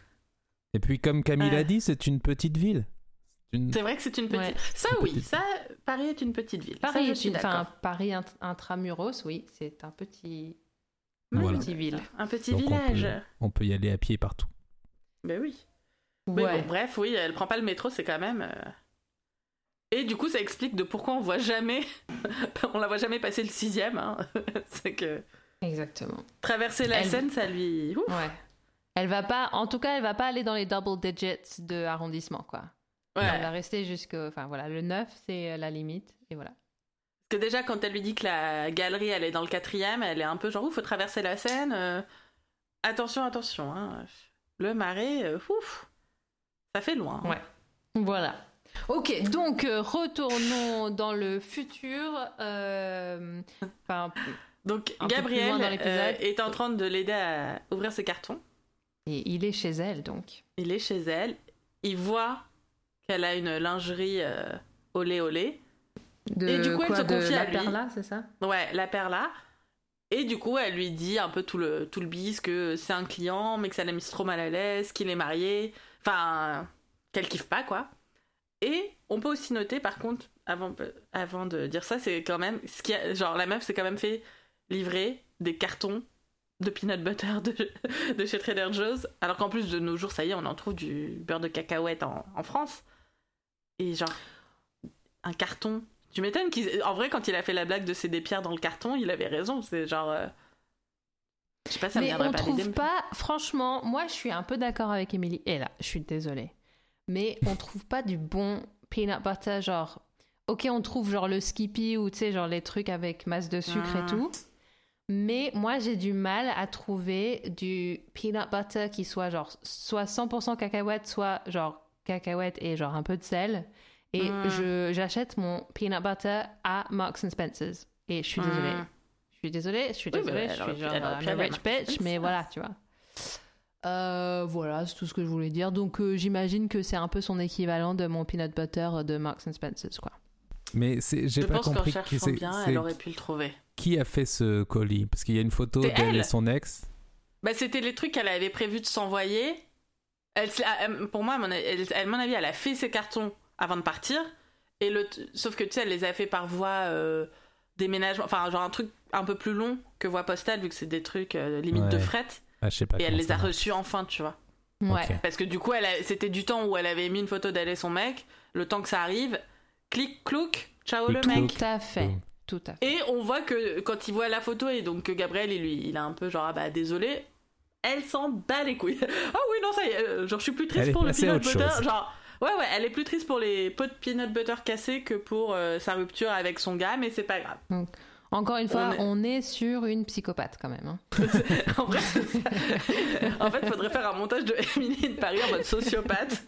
[SPEAKER 4] Et puis, comme Camille
[SPEAKER 1] Ouais.
[SPEAKER 4] a dit, c'est une petite ville. C'est une-
[SPEAKER 1] C'est vrai que c'est une petite.
[SPEAKER 2] Ouais.
[SPEAKER 1] Ça,
[SPEAKER 4] Une
[SPEAKER 1] oui,
[SPEAKER 4] petite-
[SPEAKER 1] ça, Paris est une petite ville. Ça,
[SPEAKER 2] Paris
[SPEAKER 1] je
[SPEAKER 2] est
[SPEAKER 1] suis
[SPEAKER 2] une, enfin. Paris int- intramuros, oui, c'est un petit,
[SPEAKER 4] Voilà.
[SPEAKER 2] petit ville.
[SPEAKER 1] Un petit
[SPEAKER 4] Donc, on
[SPEAKER 1] village.
[SPEAKER 4] peut- On peut y aller à pied partout.
[SPEAKER 1] Ben oui. Mais bon, bref, oui, elle prend pas le métro, c'est quand même. euh, Et du coup, ça explique de pourquoi on voit jamais. on la voit jamais passer le sixième. Hein. c'est que
[SPEAKER 2] Exactement.
[SPEAKER 1] traverser la
[SPEAKER 2] Elle-
[SPEAKER 1] Seine, ça lui. Ouf.
[SPEAKER 2] Ouais. Elle va pas, en tout cas, elle va pas aller dans les double digits de arrondissement, quoi.
[SPEAKER 1] Ouais.
[SPEAKER 2] Elle va rester jusqu'au, enfin voilà, le 9, c'est euh, la limite, et voilà.
[SPEAKER 1] Parce que déjà, quand elle lui dit que la galerie, elle est dans le quatrième, elle est un peu genre, ouf, faut traverser la Seine. euh, Attention, attention. Hein. Le marais, euh, ouf. Ça fait loin. hein.
[SPEAKER 2] Ouais. Voilà. Ok, donc euh, retournons dans le futur. Enfin,
[SPEAKER 1] Donc, Gabriel est en train de l'aider à ouvrir ses cartons.
[SPEAKER 2] et il est chez elle, donc.
[SPEAKER 1] Il est chez elle. Il voit qu'elle a une lingerie euh, olé olé.
[SPEAKER 2] De
[SPEAKER 1] Et du coup, elle se
[SPEAKER 2] de
[SPEAKER 1] confie à
[SPEAKER 2] la
[SPEAKER 1] lui.
[SPEAKER 2] perla, c'est ça?
[SPEAKER 1] Ouais, la perla. Et du coup, elle lui dit un peu tout le, tout le bis que c'est un client, mais que ça l'a mise trop mal à l'aise, qu'il est marié. Enfin, qu'elle kiffe pas, quoi. Et on peut aussi noter, par contre, avant, avant de dire ça, c'est quand même. Ce qui a, genre, la meuf s'est quand même fait livrer des cartons de peanut butter de, de chez Trader Joe's. Alors qu'en plus, de nos jours, ça y est, on en trouve du beurre de cacahuète en, en France. Et genre, un carton. Tu m'étonnes qu'il. En vrai, quand il a fait la blague de c'est des pierres dans le carton, il avait raison. C'est genre. euh, Je sais pas, ça
[SPEAKER 2] Mais on
[SPEAKER 1] pas
[SPEAKER 2] trouve pas, franchement, moi je suis un peu d'accord avec Émilie. Et là, je suis désolée. Mais on trouve pas du bon peanut butter, genre. Ok, on trouve genre le Skippy ou tu sais, genre les trucs avec masse de sucre
[SPEAKER 1] Ah.
[SPEAKER 2] et tout. Mais moi j'ai du mal à trouver du peanut butter qui soit genre soit 100% cacahuète, soit genre cacahuète et genre un peu de sel. Et
[SPEAKER 1] Mm.
[SPEAKER 2] je j'achète mon peanut butter à Marks and Spencer's. Et je suis désolée.
[SPEAKER 1] Mm.
[SPEAKER 2] Je suis désolée, je suis
[SPEAKER 1] Oui,
[SPEAKER 2] désolée,
[SPEAKER 1] bah,
[SPEAKER 2] je suis genre rich bitch, mais voilà, tu vois. Euh, voilà, c'est tout ce que je voulais dire. Donc euh, j'imagine que c'est un peu son équivalent de mon peanut butter de Marks and Spencer's, quoi.
[SPEAKER 4] Mais c'est- j'ai
[SPEAKER 1] Je
[SPEAKER 4] pas
[SPEAKER 1] pense qu'en
[SPEAKER 4] compris que
[SPEAKER 1] cherchant
[SPEAKER 4] c'est
[SPEAKER 1] bien,
[SPEAKER 4] c'est-
[SPEAKER 1] elle aurait pu le trouver.
[SPEAKER 4] qui a fait ce colis? Parce qu'il y a une photo
[SPEAKER 1] C'est
[SPEAKER 4] d'elle et son ex.
[SPEAKER 1] Bah, c'était les trucs qu'elle avait prévu de s'envoyer. Elle, se- elle- pour moi, à mon, elle, à mon avis, elle a fait ses cartons avant de partir. Et le, sauf que tu sais, elle les a fait par voie euh, déménagement. Enfin, genre un truc un peu plus long que voie postale, vu que c'est des trucs euh, limite de fret.
[SPEAKER 4] Ah, je sais pas.
[SPEAKER 1] Et elle les a
[SPEAKER 4] marche.
[SPEAKER 1] reçus enfin, tu vois.
[SPEAKER 2] Ouais.
[SPEAKER 1] Parce que du coup, c'était du temps où elle avait mis une photo d'elle et son mec. Le temps que ça arrive, clic, clouc, ciao
[SPEAKER 4] Clic,
[SPEAKER 1] le
[SPEAKER 4] clouc.
[SPEAKER 1] mec.
[SPEAKER 2] Tout à fait. Tout à fait.
[SPEAKER 1] Et on voit que quand il voit la photo et donc que Gabriel, il, lui, il a un peu genre, ah bah désolé, elle s'en bat les couilles. ah oui, non, ça y est, euh, genre je suis plus triste pour le peanut butter.
[SPEAKER 4] chose.
[SPEAKER 1] Genre, ouais, ouais, elle est plus triste pour les pots de peanut butter cassés que pour euh, sa rupture avec son gars, mais c'est pas grave.
[SPEAKER 2] Encore une fois,
[SPEAKER 1] On
[SPEAKER 2] on
[SPEAKER 1] est-
[SPEAKER 2] sur une psychopathe quand même. hein.
[SPEAKER 1] en vrai, c'est ça. en fait, faudrait faire un montage de Emily de Paris en mode sociopathe,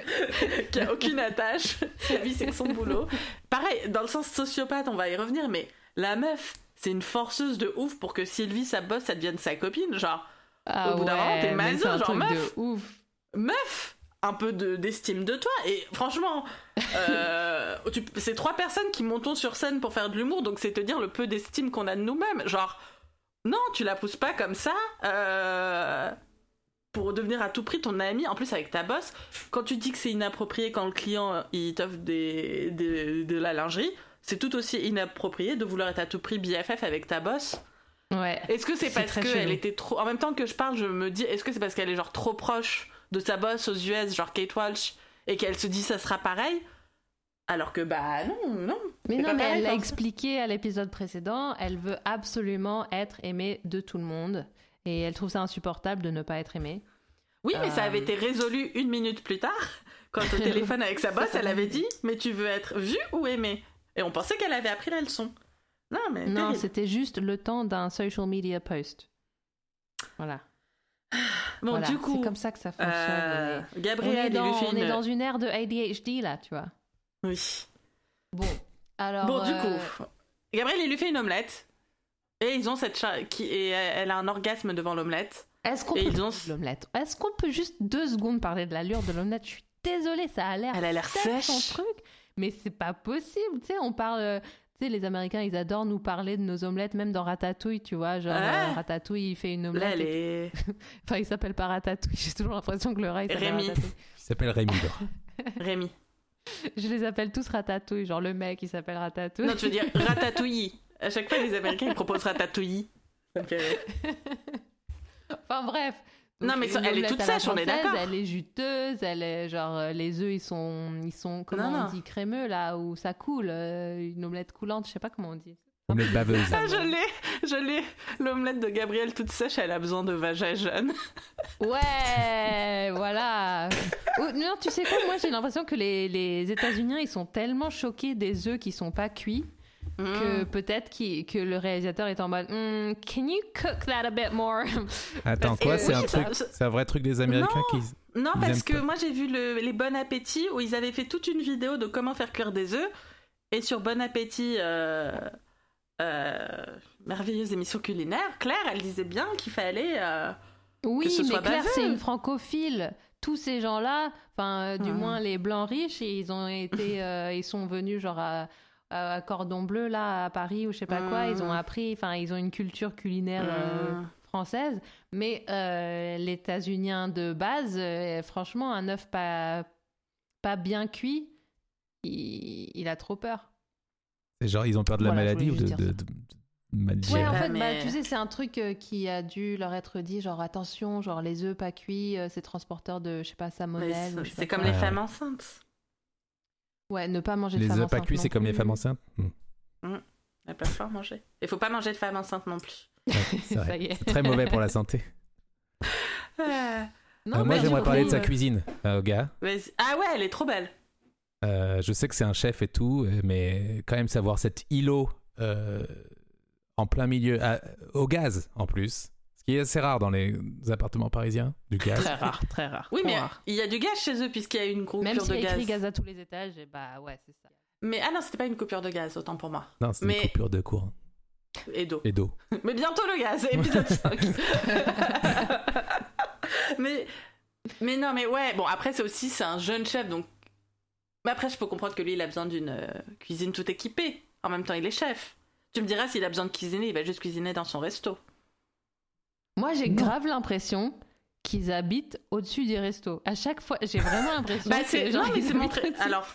[SPEAKER 1] qui a aucune attache. Sa vie, c'est que son boulot. Pareil, dans le sens sociopathe, on va y revenir, mais la meuf, c'est une forceuse de ouf pour que Sylvie, sa bosse, ça devienne sa copine. Genre,
[SPEAKER 2] Ah
[SPEAKER 1] Au bout d'un moment,
[SPEAKER 2] ouais,
[SPEAKER 1] t'es
[SPEAKER 2] un
[SPEAKER 1] genre
[SPEAKER 2] truc
[SPEAKER 1] meuf.
[SPEAKER 2] de ouf.
[SPEAKER 1] meuf, un peu de- d'estime de, toi. Et franchement, euh, c'est trois personnes qui montons sur scène pour faire de l'humour, donc c'est te dire le peu d'estime qu'on a de nous-mêmes. Genre, non, tu la pousses pas comme ça. euh, pour devenir à tout prix ton ami, en plus avec ta bosse, quand tu dis que c'est inapproprié quand le client euh, il t'offre des, des- de la lingerie, c'est tout aussi inapproprié de vouloir être à tout prix BFF avec ta bosse.
[SPEAKER 2] Ouais.
[SPEAKER 1] Est-ce que c'est
[SPEAKER 2] C'est
[SPEAKER 1] parce qu'elle était trop. En même temps que je parle, je me dis, est-ce que c'est parce qu'elle est genre trop proche de sa boss aux US, genre Kate Walsh, et qu'elle se dit ça sera pareil? Alors que bah non, non.
[SPEAKER 2] Mais non, mais elle l'a expliqué à l'épisode précédent, elle veut absolument être aimée de tout le monde. Et elle trouve ça insupportable de ne pas être aimée.
[SPEAKER 1] Oui, mais ça
[SPEAKER 2] Euh.
[SPEAKER 1] avait été résolu une minute plus tard, quand au téléphone avec sa boss, elle avait dit Mais tu veux être vue ou aimée? Et on pensait qu'elle avait appris la leçon. Non, mais.
[SPEAKER 2] Non, c'était juste le temps d'un social media post. Voilà.
[SPEAKER 1] Bon,
[SPEAKER 2] Voilà,
[SPEAKER 1] du coup,
[SPEAKER 2] c'est comme ça que ça fonctionne.
[SPEAKER 1] euh,
[SPEAKER 2] on est-
[SPEAKER 1] Gabriel,
[SPEAKER 2] on est,
[SPEAKER 1] il
[SPEAKER 2] dans, on est
[SPEAKER 1] une-
[SPEAKER 2] dans une ère de ADHD là, tu vois.
[SPEAKER 1] Oui.
[SPEAKER 2] Bon, alors.
[SPEAKER 1] Bon, du
[SPEAKER 2] euh,
[SPEAKER 1] coup, Gabriel, il lui fait une omelette. Et ils ont cette cha- qui et elle a un orgasme devant l'omelette.
[SPEAKER 2] Est-ce qu'on peut
[SPEAKER 1] ils ont-
[SPEAKER 2] l'omelette? Est-ce qu'on peut juste deux secondes parler de l'allure de l'omelette? Je suis désolée, ça a l'air
[SPEAKER 1] Elle a l'air
[SPEAKER 2] sec, son
[SPEAKER 1] sèche.
[SPEAKER 2] truc, mais c'est pas possible. Tu sais, on parle. Tu sais, les Américains, ils adorent nous parler de nos omelettes, même dans Ratatouille, tu vois. Genre,
[SPEAKER 1] Ouais.
[SPEAKER 2] euh, Ratatouille, il fait une
[SPEAKER 1] Là,
[SPEAKER 2] omelette.
[SPEAKER 1] elle
[SPEAKER 2] et-
[SPEAKER 1] est.
[SPEAKER 2] Enfin, il s'appelle pas Ratatouille. J'ai toujours l'impression que le rat, il s'appelle
[SPEAKER 1] Rémi.
[SPEAKER 2] Ratatouille.
[SPEAKER 4] Il s'appelle Rémi.
[SPEAKER 1] Rémi.
[SPEAKER 2] Je les appelle tous Ratatouille. Genre, le mec, il s'appelle Ratatouille.
[SPEAKER 1] Non, tu veux dire ratatouille. À chaque fois, les Américains, ils proposent ratatouille. Ça me fait rire.
[SPEAKER 2] Enfin bref.
[SPEAKER 1] Non, mais ça- elle est toute sèche, on est d'accord.
[SPEAKER 2] Elle est juteuse, elle est genre euh, les œufs ils sont ils sont comment
[SPEAKER 1] Non,
[SPEAKER 2] on
[SPEAKER 1] non.
[SPEAKER 2] dit crémeux là où ça coule euh, une omelette coulante, je sais pas comment on dit.
[SPEAKER 4] Omelette baveuse.
[SPEAKER 1] Ah, je l'ai, je l'ai. L'omelette de Gabriel toute sèche, elle a besoin de vagin jeune.
[SPEAKER 2] Ouais, voilà. Non, tu sais quoi Moi, j'ai l'impression que les, les États-Unis, ils sont tellement choqués des œufs qui sont pas cuits que
[SPEAKER 1] Mm.
[SPEAKER 2] peut-être que le réalisateur est en mode Hmm, Can you cook that a bit more?
[SPEAKER 4] Attends, quoi? C'est un truc,
[SPEAKER 1] ça-
[SPEAKER 4] c'est un vrai truc des Américains qui.
[SPEAKER 1] Non,
[SPEAKER 4] Ils
[SPEAKER 1] parce que
[SPEAKER 4] pas.
[SPEAKER 1] moi j'ai vu le- les Bon Appétit où ils avaient fait toute une vidéo de comment faire cuire des œufs. Et sur Bon Appétit, euh, euh, merveilleuse émission culinaire, Claire, elle disait bien qu'il fallait. euh,
[SPEAKER 2] Oui,
[SPEAKER 1] Que ce
[SPEAKER 2] mais
[SPEAKER 1] soit
[SPEAKER 2] Claire, c'est une francophile. Tous ces gens-là, enfin, euh, du
[SPEAKER 1] Mhm.
[SPEAKER 2] moins les blancs riches, ils ont été, euh, ils sont venus genre à, à Cordon Bleu là à Paris ou je sais pas quoi. Ils ont
[SPEAKER 1] Mhm.
[SPEAKER 2] appris, enfin, ils ont une culture culinaire euh,
[SPEAKER 1] Mhm.
[SPEAKER 2] française. Mais euh, les États-Uniens de base, euh, franchement, un œuf pas pas bien cuit, il, il a trop peur.
[SPEAKER 4] C'est genre, ils ont peur de la
[SPEAKER 2] Voilà,
[SPEAKER 4] maladie ou de, de, de-
[SPEAKER 2] Ouais, en fait,
[SPEAKER 1] mais-
[SPEAKER 2] bah, tu sais, c'est un truc euh, qui a dû leur être dit, genre attention, genre les œufs pas cuits, euh, c'est transporteur de, je sais pas, salmonelle.
[SPEAKER 1] c'est- comme
[SPEAKER 2] quoi.
[SPEAKER 1] les
[SPEAKER 4] Ouais.
[SPEAKER 1] femmes enceintes.
[SPEAKER 2] Ouais, ne pas manger de
[SPEAKER 4] Les
[SPEAKER 2] femmes
[SPEAKER 4] œufs pas
[SPEAKER 2] enceintes
[SPEAKER 4] cuits,
[SPEAKER 2] non
[SPEAKER 4] c'est comme les femmes enceintes? Hmm.
[SPEAKER 1] Elles peuvent pas manger. Il faut pas manger de femmes enceintes non plus.
[SPEAKER 4] Ouais, c'est
[SPEAKER 2] Ça
[SPEAKER 4] vrai.
[SPEAKER 2] y est.
[SPEAKER 4] C'est très mauvais pour la santé.
[SPEAKER 1] Ah,
[SPEAKER 2] Non,
[SPEAKER 4] Euh, moi, j'aimerais parler de sa
[SPEAKER 2] euh,
[SPEAKER 4] cuisine euh, au gars.
[SPEAKER 1] Ah ouais, elle est trop belle.
[SPEAKER 4] Euh, je sais que c'est un chef et tout, euh, mais quand même savoir cet îlot euh, en plein milieu, à- au gaz en plus, ce qui est assez rare dans les appartements parisiens, du gaz.
[SPEAKER 2] Très rare, très rare.
[SPEAKER 1] Oui, mais
[SPEAKER 2] rare.
[SPEAKER 1] il y a du gaz chez eux puisqu'il y a eu une coupure
[SPEAKER 2] Même
[SPEAKER 1] de
[SPEAKER 2] s'il y a
[SPEAKER 1] gaz.
[SPEAKER 2] écrit gaz à tous les étages, et bah ouais, c'est ça.
[SPEAKER 1] Mais ah non, c'était pas une coupure de gaz, autant pour moi.
[SPEAKER 4] Non, c'est
[SPEAKER 1] Mais-
[SPEAKER 4] une coupure de courant
[SPEAKER 1] Et d'eau.
[SPEAKER 4] et d'eau.
[SPEAKER 1] Mais bientôt le gaz, épisode 5. mais, mais non, mais ouais, bon, après, c'est aussi, c'est un jeune chef, donc. Mais après, je peux comprendre que lui, il a besoin d'une euh, cuisine tout équipée. En même temps, il est chef. Tu me diras, s'il a besoin de cuisiner, il va juste cuisiner dans son resto.
[SPEAKER 2] Moi, j'ai grave l'impression qu'ils habitent au-dessus des restos. À chaque fois, j'ai vraiment l'impression
[SPEAKER 1] Bah,
[SPEAKER 2] que
[SPEAKER 1] c'est.
[SPEAKER 2] genre,
[SPEAKER 1] Non, mais
[SPEAKER 2] ils
[SPEAKER 1] c'est montré. Alors,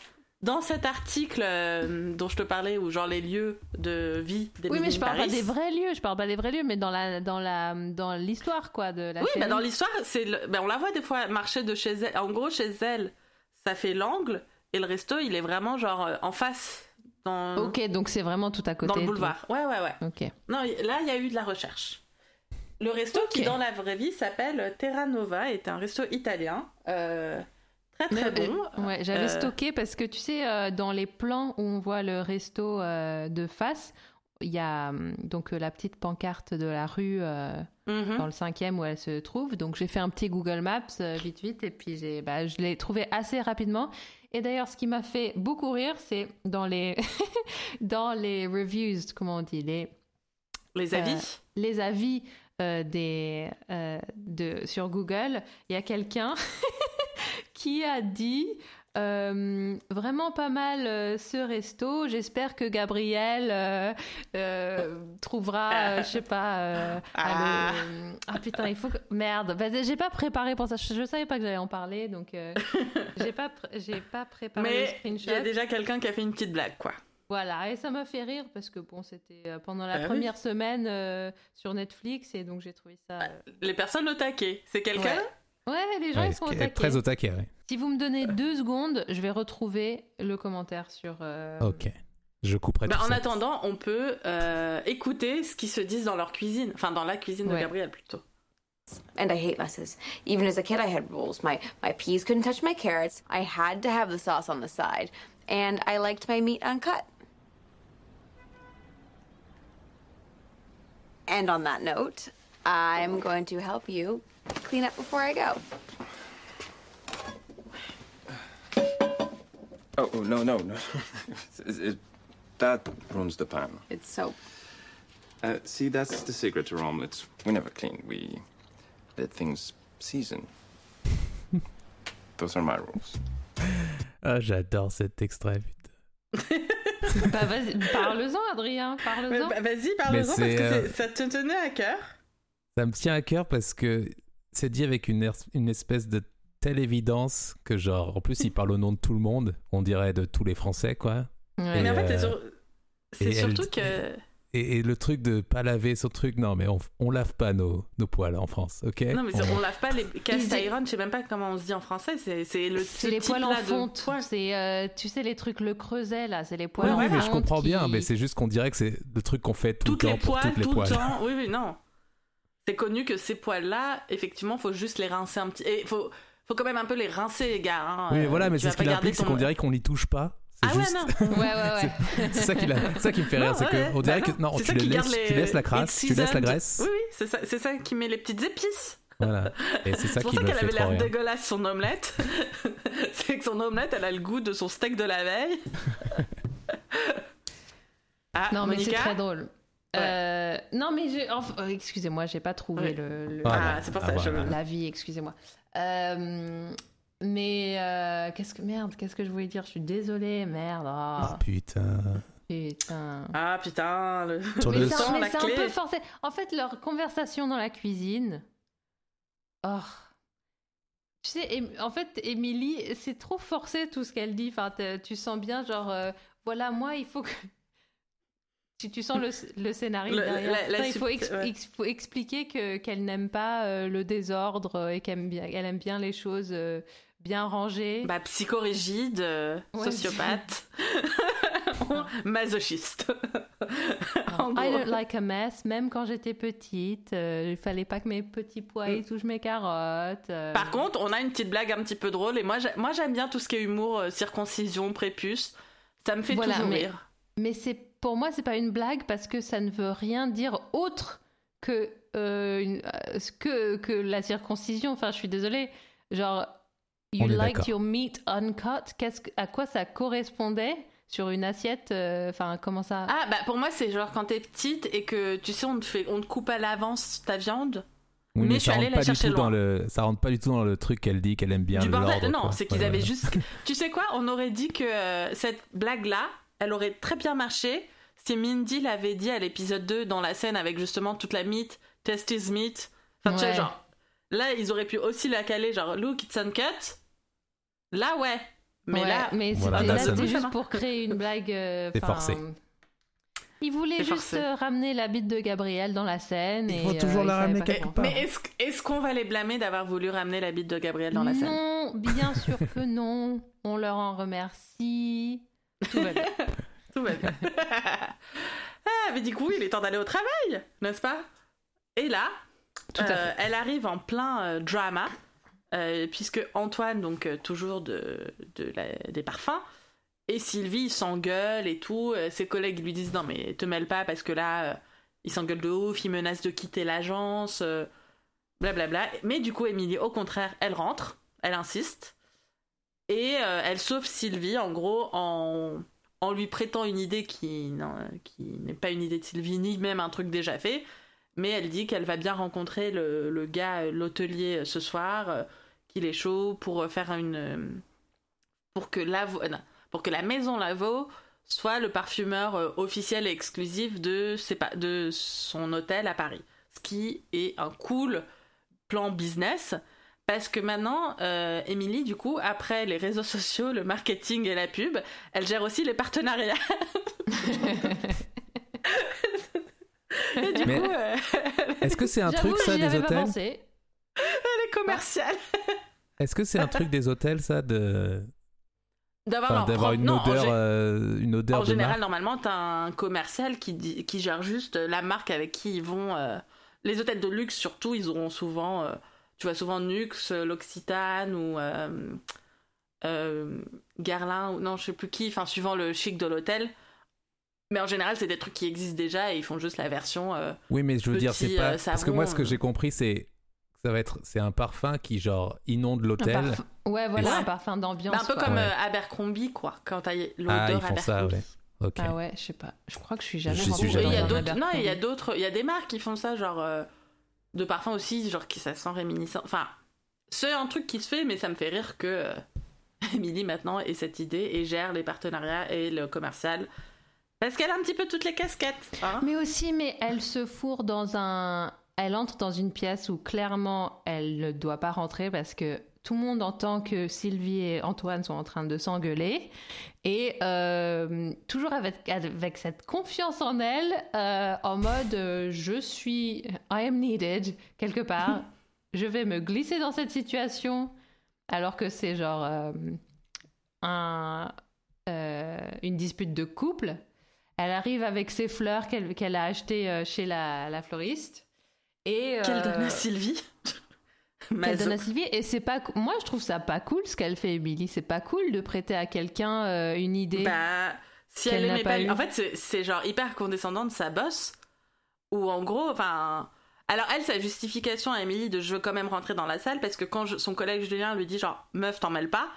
[SPEAKER 1] dans cet article euh, dont je te parlais, où genre les lieux de vie des
[SPEAKER 2] Oui, mais je parle
[SPEAKER 1] Paris,
[SPEAKER 2] pas des vrais lieux, je parle pas des vrais lieux, mais dans la dans la dans l'histoire quoi de la
[SPEAKER 1] Oui, bah dans l'histoire, c'est le- bah, on la voit des fois marcher de chez elle. En gros, chez elle, ça fait l'angle et le resto, il est vraiment genre euh, en face dans,
[SPEAKER 2] Ok, donc c'est vraiment tout à côté.
[SPEAKER 1] dans le
[SPEAKER 2] tout.
[SPEAKER 1] boulevard. Ouais, ouais, ouais.
[SPEAKER 2] Ok.
[SPEAKER 1] Non, là, il y a eu de la recherche. Le resto qui, dans la vraie vie, s'appelle Terra Nova, est un resto italien. euh, très très
[SPEAKER 2] Mais,
[SPEAKER 1] bon.
[SPEAKER 2] euh, ouais, j'avais
[SPEAKER 1] Euh,
[SPEAKER 2] stocké parce que tu sais, dans les plans où on voit le resto de face, il y a hum, donc la petite pancarte de la rue euh,
[SPEAKER 1] mhm.
[SPEAKER 2] dans le cinquième où elle se trouve. Donc j'ai fait un petit Google Maps euh, vite vite et puis j'ai, bah, je l'ai trouvé assez rapidement. Et d'ailleurs, ce qui m'a fait beaucoup rire, c'est dans les dans les reviews, comment on dit, les
[SPEAKER 1] Les
[SPEAKER 2] euh,
[SPEAKER 1] avis.
[SPEAKER 2] les avis euh, des, euh, de, sur Google, il y a quelqu'un qui a dit euh, vraiment pas mal euh, ce resto. J'espère que Gabriel euh, trouvera, je sais pas, le- ah putain, il faut que merde. Bah, j'ai pas préparé pour ça. Je, je savais pas que j'allais en parler, donc j'ai pas pr- j'ai pas préparé
[SPEAKER 1] Mais il y a déjà quelqu'un qui a fait une petite blague, quoi.
[SPEAKER 2] Voilà, et ça m'a fait rire parce que bon, c'était euh, pendant la
[SPEAKER 1] Bah oui.
[SPEAKER 2] première semaine euh, sur Netflix et donc j'ai trouvé ça. euh,
[SPEAKER 1] Les personnes au taquet. C'est quelqu'un?
[SPEAKER 2] Ouais, les gens
[SPEAKER 4] Ouais,
[SPEAKER 2] ils sont au taquet.
[SPEAKER 4] très au taquet, ouais.
[SPEAKER 2] Si vous me donnez deux secondes, je vais retrouver le commentaire sur. euh,
[SPEAKER 4] Ok. Je couperai
[SPEAKER 1] Bah,
[SPEAKER 4] tout
[SPEAKER 1] en
[SPEAKER 4] ça.
[SPEAKER 1] attendant, on peut euh, écouter ce qu'ils se disent dans leur cuisine. Enfin, dans la cuisine de. Gabriel plutôt.
[SPEAKER 6] And I hate messes. Even as a kid, I had rules. My my peas couldn't touch my carrots. I had to have the sauce on the side, and I liked my meat uncut. And on that note, I'm going to help you clean up before I go.
[SPEAKER 7] Oh, oh, no, no, no. It- it- that ruins the pan.
[SPEAKER 6] It's soap.
[SPEAKER 7] Uh, see, that's the secret to our omelets. We never clean. We let things season. Those are my rules.
[SPEAKER 4] Ah, j'adore cet extrait. putain.
[SPEAKER 2] Bah, vas-y, parle-en, Adrien, parle-en.
[SPEAKER 1] bah, Vas-y, parle-en parce que
[SPEAKER 4] euh,
[SPEAKER 1] c'est- ça te tenait à cœur?
[SPEAKER 4] Ça me tient à cœur parce que c'est dit avec une, er- une espèce de telle évidence que genre, en plus, il parle au nom de tout le monde. On dirait de tous les Français, quoi.
[SPEAKER 2] Ouais.
[SPEAKER 1] Mais en fait,
[SPEAKER 4] euh,
[SPEAKER 1] c'est
[SPEAKER 4] elle-
[SPEAKER 1] surtout que.
[SPEAKER 4] Et, et le truc de pas laver son truc, non, mais on, on lave pas nos, nos poils en France, ok?
[SPEAKER 1] Non, mais
[SPEAKER 4] On-
[SPEAKER 1] on lave pas les cast iron, je sais même pas comment on se dit en français. C'est le
[SPEAKER 2] C'est
[SPEAKER 1] ce
[SPEAKER 2] les poils en fonte. C'est, euh, tu sais, les trucs le creuset, là. C'est les poils
[SPEAKER 4] Ouais,
[SPEAKER 2] en
[SPEAKER 4] oui,
[SPEAKER 2] fonte.
[SPEAKER 4] mais je comprends bien, mais c'est juste qu'on dirait que c'est le truc qu'on fait tout
[SPEAKER 1] Toutes
[SPEAKER 4] le temps
[SPEAKER 1] les
[SPEAKER 4] pour
[SPEAKER 1] poils,
[SPEAKER 4] toutes les
[SPEAKER 1] tout
[SPEAKER 4] poils.
[SPEAKER 1] le temps. Oui, oui, non. C'est connu que ces poils-là, effectivement, faut juste les rincer un petit. Et faut, faut quand même un peu les rincer, les gars. hein.
[SPEAKER 4] Oui, mais
[SPEAKER 1] Euh,
[SPEAKER 4] voilà, mais
[SPEAKER 1] tu
[SPEAKER 4] c'est ce qu'il implique, c'est qu'on dirait qu'on n'y touche pas. C'est
[SPEAKER 1] Ah ouais,
[SPEAKER 4] juste...
[SPEAKER 1] non.
[SPEAKER 2] Ouais, ouais, ouais.
[SPEAKER 4] c'est ça qui, la- ça qui me fait rire,
[SPEAKER 1] Non,
[SPEAKER 4] c'est
[SPEAKER 1] ouais,
[SPEAKER 4] qu'on dirait
[SPEAKER 1] bah
[SPEAKER 4] que non, tu,
[SPEAKER 1] garde
[SPEAKER 4] laisses,
[SPEAKER 1] les-
[SPEAKER 4] tu laisses la crasse, tu laisses la graisse.
[SPEAKER 1] Oui, oui, c'est ça, c'est ça qui met les petites épices.
[SPEAKER 4] Voilà. Et c'est ça
[SPEAKER 1] C'est pour
[SPEAKER 4] qui
[SPEAKER 1] ça qu'elle avait l'air dégueulasse son omelette. c'est que son omelette, elle a le goût de son steak de la veille. ah,
[SPEAKER 2] Non, mais c'est très drôle. Euh, non, mais j'ai. enfin, euh, excusez-moi, j'ai pas trouvé
[SPEAKER 1] Ouais.
[SPEAKER 2] le, le-
[SPEAKER 1] Ah, c'est pour ça, je-
[SPEAKER 4] voilà.
[SPEAKER 2] la vie, excusez-moi. Euh, mais euh, qu'est-ce que merde, qu'est-ce que je voulais dire? Je suis désolée, merde.
[SPEAKER 4] Ah,
[SPEAKER 2] ah,
[SPEAKER 4] putain.
[SPEAKER 2] putain.
[SPEAKER 1] Ah putain, le...
[SPEAKER 4] Sur
[SPEAKER 2] Mais
[SPEAKER 4] le
[SPEAKER 1] sang,
[SPEAKER 2] mais
[SPEAKER 1] la
[SPEAKER 2] c'est
[SPEAKER 1] clé.
[SPEAKER 2] un peu forcé. En fait, leur conversation dans la cuisine. Oh. Tu sais, en fait, Émilie, c'est trop forcé tout ce qu'elle dit. Enfin, tu sens bien, genre, euh, voilà, moi, il faut que. Tu, tu sens le, le scénario
[SPEAKER 1] Le-
[SPEAKER 2] derrière.
[SPEAKER 1] la- la
[SPEAKER 2] Putain, il faut,
[SPEAKER 1] sup-
[SPEAKER 2] ex-
[SPEAKER 1] ouais.
[SPEAKER 2] ex- faut expliquer que qu'elle n'aime pas euh, le désordre et qu'elle aime bien, elle aime bien les choses euh, bien rangées.
[SPEAKER 1] Bah, psychorigide, euh,
[SPEAKER 2] Ouais,
[SPEAKER 1] sociopathe, masochiste. en
[SPEAKER 2] I don't like a mess, même quand j'étais petite. euh, il fallait pas que mes petits pois ils touchent mes carottes. euh.
[SPEAKER 1] Par contre, on a une petite blague un petit peu drôle et moi, j'ai- moi j'aime bien tout ce qui est humour, euh, circoncision, prépuce. Ça me fait
[SPEAKER 2] Voilà,
[SPEAKER 1] toujours
[SPEAKER 2] mais-
[SPEAKER 1] rire.
[SPEAKER 2] Mais c'est pour moi, c'est pas une blague parce que ça ne veut rien dire autre que, une- que, que la circoncision. Enfin, je suis désolée. Genre, you liked your meat uncut. Qu'est-ce que- à quoi ça correspondait sur une assiette euh, Enfin, comment ça?
[SPEAKER 1] Ah, bah pour moi, c'est genre quand t'es petite et que tu sais, on te, fait, on te coupe à l'avance ta viande.
[SPEAKER 4] Oui,
[SPEAKER 1] Mais
[SPEAKER 4] mais,
[SPEAKER 1] je suis allée
[SPEAKER 4] rentre
[SPEAKER 1] la
[SPEAKER 4] pas du
[SPEAKER 1] chercher
[SPEAKER 4] tout dans
[SPEAKER 1] loin.
[SPEAKER 4] le, ça rentre pas du tout dans le truc qu'elle dit qu'elle aime bien
[SPEAKER 1] du bordel. Non, c'est qu'ils
[SPEAKER 4] Ouais,
[SPEAKER 1] avaient
[SPEAKER 4] ouais.
[SPEAKER 1] juste. tu sais quoi On aurait dit que euh, cette blague-là, elle aurait très bien marché si Mindy l'avait dit à l'épisode 2 dans la scène avec justement toute la meat, testes meat. Enfin, tu sais, genre. Là, ils auraient pu aussi la caler, genre, look, it's uncut. Là, ouais. Mais
[SPEAKER 2] Ouais,
[SPEAKER 1] là.
[SPEAKER 2] mais
[SPEAKER 4] Voilà,
[SPEAKER 2] c'était
[SPEAKER 4] là,
[SPEAKER 2] juste pour créer une blague. euh,
[SPEAKER 4] C'est forcé.
[SPEAKER 2] Il voulait
[SPEAKER 1] C'est
[SPEAKER 2] juste
[SPEAKER 1] forcé.
[SPEAKER 2] euh, ramener la bite de Gabriel dans la scène.
[SPEAKER 4] Il
[SPEAKER 2] et,
[SPEAKER 4] faut toujours
[SPEAKER 2] euh,
[SPEAKER 4] la ramener quelque part.
[SPEAKER 1] Mais est-ce est qu'on va les blâmer d'avoir voulu ramener la bite de Gabriel dans la scène?
[SPEAKER 2] Non, bien sûr que non. On leur en remercie. Tout va bien.
[SPEAKER 1] Tout va bien. ah, mais du coup, il est temps d'aller au travail, n'est-ce pas? Et là,
[SPEAKER 2] Tout à
[SPEAKER 1] euh,
[SPEAKER 2] fait.
[SPEAKER 1] elle arrive en plein euh, drama, euh, puisque Antoine, donc euh, toujours de, des parfums, et Sylvie ils s'engueulent et tout. euh, ses collègues lui disent non mais te mêle pas parce que là, euh, ils s'engueulent de ouf, ils menacent de quitter l'agence, euh, blablabla. Mais du coup, Émilie, au contraire, elle rentre, elle insiste, et euh, elle sauve Sylvie en gros en en lui prêtant une idée qui, qui n'est pas une idée de Sylvie, ni même un truc déjà fait, mais elle dit qu'elle va bien rencontrer le, le gars, euh, l'hôtelier euh, ce soir, euh, qu'il est chaud pour euh, faire une. euh, pour que, Lavo, euh, non, pour que la maison Lavo soit le parfumeur officiel et exclusif de, ses de son hôtel à Paris. Ce qui est un cool plan business. Parce que maintenant, euh, Émilie, du coup, après les réseaux sociaux, le marketing et la pub, elle gère aussi les partenariats. et du
[SPEAKER 4] Mais-
[SPEAKER 1] coup, euh,
[SPEAKER 4] Est-ce que c'est un truc ça des hôtels?
[SPEAKER 1] elle est commerciale.
[SPEAKER 4] Est-ce que c'est un truc des hôtels ça de
[SPEAKER 1] D'avoir
[SPEAKER 4] Enfin,
[SPEAKER 1] propre-
[SPEAKER 4] une
[SPEAKER 1] non, en
[SPEAKER 4] odeur, euh, une odeur
[SPEAKER 1] En
[SPEAKER 4] de
[SPEAKER 1] général,
[SPEAKER 4] marque.
[SPEAKER 1] normalement, t'as un commercial qui, dit- qui gère juste la marque avec qui ils vont. euh, Les hôtels de luxe, surtout, ils auront souvent. euh, Tu vois, souvent Nux, euh, l'Occitane ou. euh, euh, Guerlain, ou non, je sais plus qui, enfin, suivant le chic de l'hôtel. Mais en général, c'est des trucs qui existent déjà et ils font juste la version. euh,
[SPEAKER 4] Oui, mais je veux dire, c'est pas.
[SPEAKER 1] euh,
[SPEAKER 4] Parce que moi, ce que
[SPEAKER 1] euh.
[SPEAKER 4] j'ai compris, c'est. Ça va être. C'est un parfum qui, genre, inonde l'hôtel.
[SPEAKER 2] Ouais, voilà,
[SPEAKER 1] Ouais.
[SPEAKER 2] un parfum d'ambiance.
[SPEAKER 1] bah, un peu
[SPEAKER 2] quoi.
[SPEAKER 1] comme
[SPEAKER 4] Ouais.
[SPEAKER 1] euh, Abercrombie, quoi, quand t'as l'odeur
[SPEAKER 4] Ah, ils font ça, ouais. Ok.
[SPEAKER 2] Ah ouais, je sais pas. Je crois que je suis jamais rentrée
[SPEAKER 4] suis
[SPEAKER 2] dans
[SPEAKER 1] il y a d'autres, non, il y a d'autres, il y a des marques qui font ça, genre euh, de parfums aussi, genre qui ça sent réminiscent. Enfin, c'est un truc qui se fait, mais ça me fait rire que euh, Emily maintenant ait cette idée et gère les partenariats et le commercial. Parce qu'elle a un petit peu toutes les casquettes. hein.
[SPEAKER 2] Mais aussi, mais elle se fourre dans un. Elle entre dans une pièce où clairement elle ne doit pas rentrer parce que tout le monde entend que Sylvie et Antoine sont en train de s'engueuler. Et euh, toujours avec, avec cette confiance en elle, euh, en mode euh, je suis. I am needed, quelque part. je vais me glisser dans cette situation. Alors que c'est genre. un, une dispute de couple. Elle arrive avec ses fleurs qu'elle a achetées chez la, la floriste. Et,
[SPEAKER 1] Qu'elle
[SPEAKER 2] euh,
[SPEAKER 1] donne à Sylvie.
[SPEAKER 2] qu'elle donne à Sylvie. Et c'est pas, moi, je trouve ça pas cool ce qu'elle fait, Emily. C'est pas cool de prêter à quelqu'un euh, une idée.
[SPEAKER 1] Bah, si elle aimait
[SPEAKER 2] pas
[SPEAKER 1] pas. En fait, c'est- genre hyper condescendant de sa boss. Ou en gros, enfin. Alors, elle, sa justification à Emily de je veux quand même rentrer dans la salle parce que quand je- son collègue Julien lui dit genre meuf, t'en mêles pas,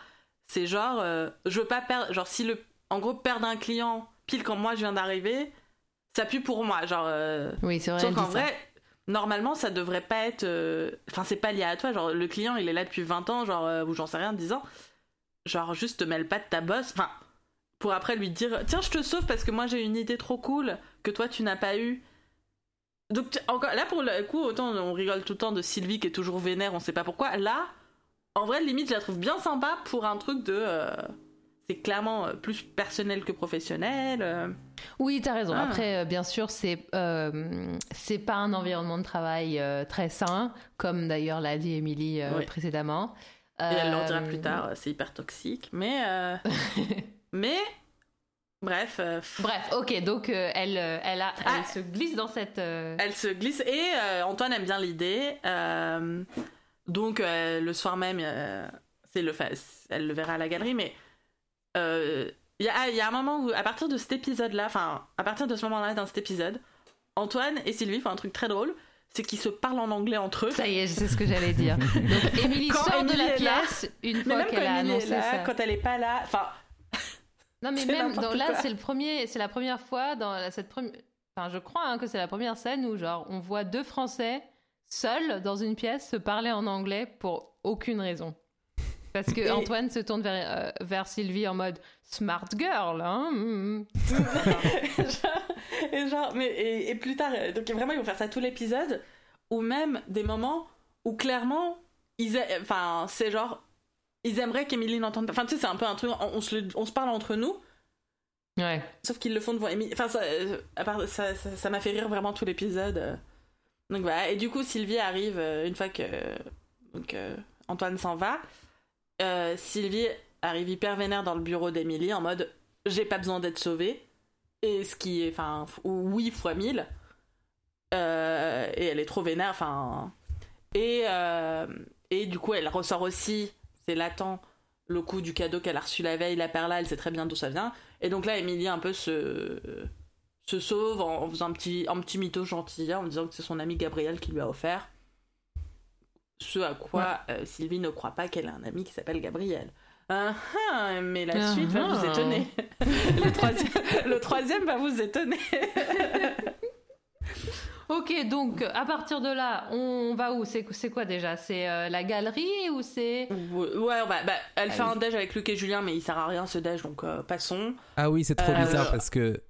[SPEAKER 1] c'est genre euh, je veux pas perdre. Genre, si le. En gros, perdre un client pile quand moi je viens d'arriver, ça pue pour moi. Genre. euh,
[SPEAKER 2] oui, c'est vrai.
[SPEAKER 1] Sauf
[SPEAKER 2] elle
[SPEAKER 1] qu'en vrai, normalement, ça devrait pas être. euh, Enfin, c'est pas lié à toi. Genre, le client, il est là depuis 20 ans, genre, euh, ou j'en sais rien, 10 ans. Genre, juste te mêle pas de ta boss. Enfin, pour après lui dire Tiens, je te sauve parce que moi j'ai une idée trop cool que toi tu n'as pas eu. Donc, encore, là, pour le coup, autant on rigole tout le temps de Sylvie qui est toujours vénère, on sait pas pourquoi. Là, en vrai, limite, je la trouve bien sympa pour un truc de. euh, c'est clairement plus personnel que professionnel.
[SPEAKER 2] Oui, t'as raison.
[SPEAKER 1] Ah.
[SPEAKER 2] Après, euh, bien sûr, c'est euh, c'est pas un environnement de travail euh, très sain, comme d'ailleurs l'a dit Émilie euh,
[SPEAKER 1] Oui.
[SPEAKER 2] précédemment.
[SPEAKER 1] Et elle leur dira plus tard, c'est hyper toxique. Mais. mais. Bref.
[SPEAKER 2] Bref, ok, donc elle, elle, a, elle
[SPEAKER 1] Ah.
[SPEAKER 2] se glisse dans cette.
[SPEAKER 1] Elle se glisse et Antoine aime bien l'idée. donc le soir même, c'est le, elle le verra à la galerie, mais il y, a, il y a un moment où, à partir de cet épisode-là, enfin, à partir de ce moment-là dans cet épisode, Antoine et Sylvie font un truc très drôle, c'est qu'ils se parlent en anglais entre eux.
[SPEAKER 2] Ça y est, c'est ce que j'allais dire. Donc Émilie sort de la
[SPEAKER 1] là,
[SPEAKER 2] pièce une fois qu'elle a
[SPEAKER 1] Emily est
[SPEAKER 2] annoncé
[SPEAKER 1] là,
[SPEAKER 2] ça.
[SPEAKER 1] quand elle est pas là, enfin,
[SPEAKER 2] Non mais même donc là c'est le premier, c'est la première fois dans cette première, enfin je crois hein, que c'est la première scène où genre on voit deux Français seuls dans une pièce se parler en anglais pour aucune raison. Parce que
[SPEAKER 1] Et-
[SPEAKER 2] Antoine se tourne vers, euh, vers Sylvie en mode smart girl, hein. mm.
[SPEAKER 1] genre, et genre, mais et, et plus tard, euh, donc vraiment ils vont faire ça tout l'épisode, ou même des moments où clairement, ils, enfin c'est genre, ils aimeraient qu'Emily n'entende pas. Enfin tu sais c'est un peu un truc, on, on se, le- on se parle entre nous,
[SPEAKER 2] Ouais.
[SPEAKER 1] sauf qu'ils le font devant Emily. Enfin ça, euh, à part- ça, ça, ça m'a fait rire vraiment tout l'épisode. euh. Donc voilà, et du coup Sylvie arrive euh, une fois que donc euh, Antoine s'en va. Euh, Sylvie arrive hyper vénère dans le bureau d'Emily en mode j'ai pas besoin d'être sauvée. Et ce qui est enfin oui fois mille. Euh, et elle est trop vénère enfin. Et euh, et du coup elle ressort aussi c'est latent le coup du cadeau qu'elle a reçu la veille la perla elle sait très bien d'où ça vient. Et donc là Emily un peu se se sauve en, faisant petit un petit mytho gentil en disant que c'est son ami Gabriel qui lui a offert ce à quoi euh, Sylvie ne croit pas qu'elle a un ami qui s'appelle Gabriel. Ah, ah, mais la
[SPEAKER 2] Ah,
[SPEAKER 1] suite va vous
[SPEAKER 2] ah.
[SPEAKER 1] étonner. le, troisième, le troisième va vous étonner.
[SPEAKER 2] Ok, donc à partir de là, on va où? C'est quoi déjà? C'est euh, la galerie ou c'est?
[SPEAKER 1] Ouais, ouais, bah, bah, elle fait un déj avec Luc et Julien, mais il sert à rien ce déj, donc euh, passons.
[SPEAKER 4] Ah oui, c'est trop
[SPEAKER 1] Euh,
[SPEAKER 4] bizarre parce que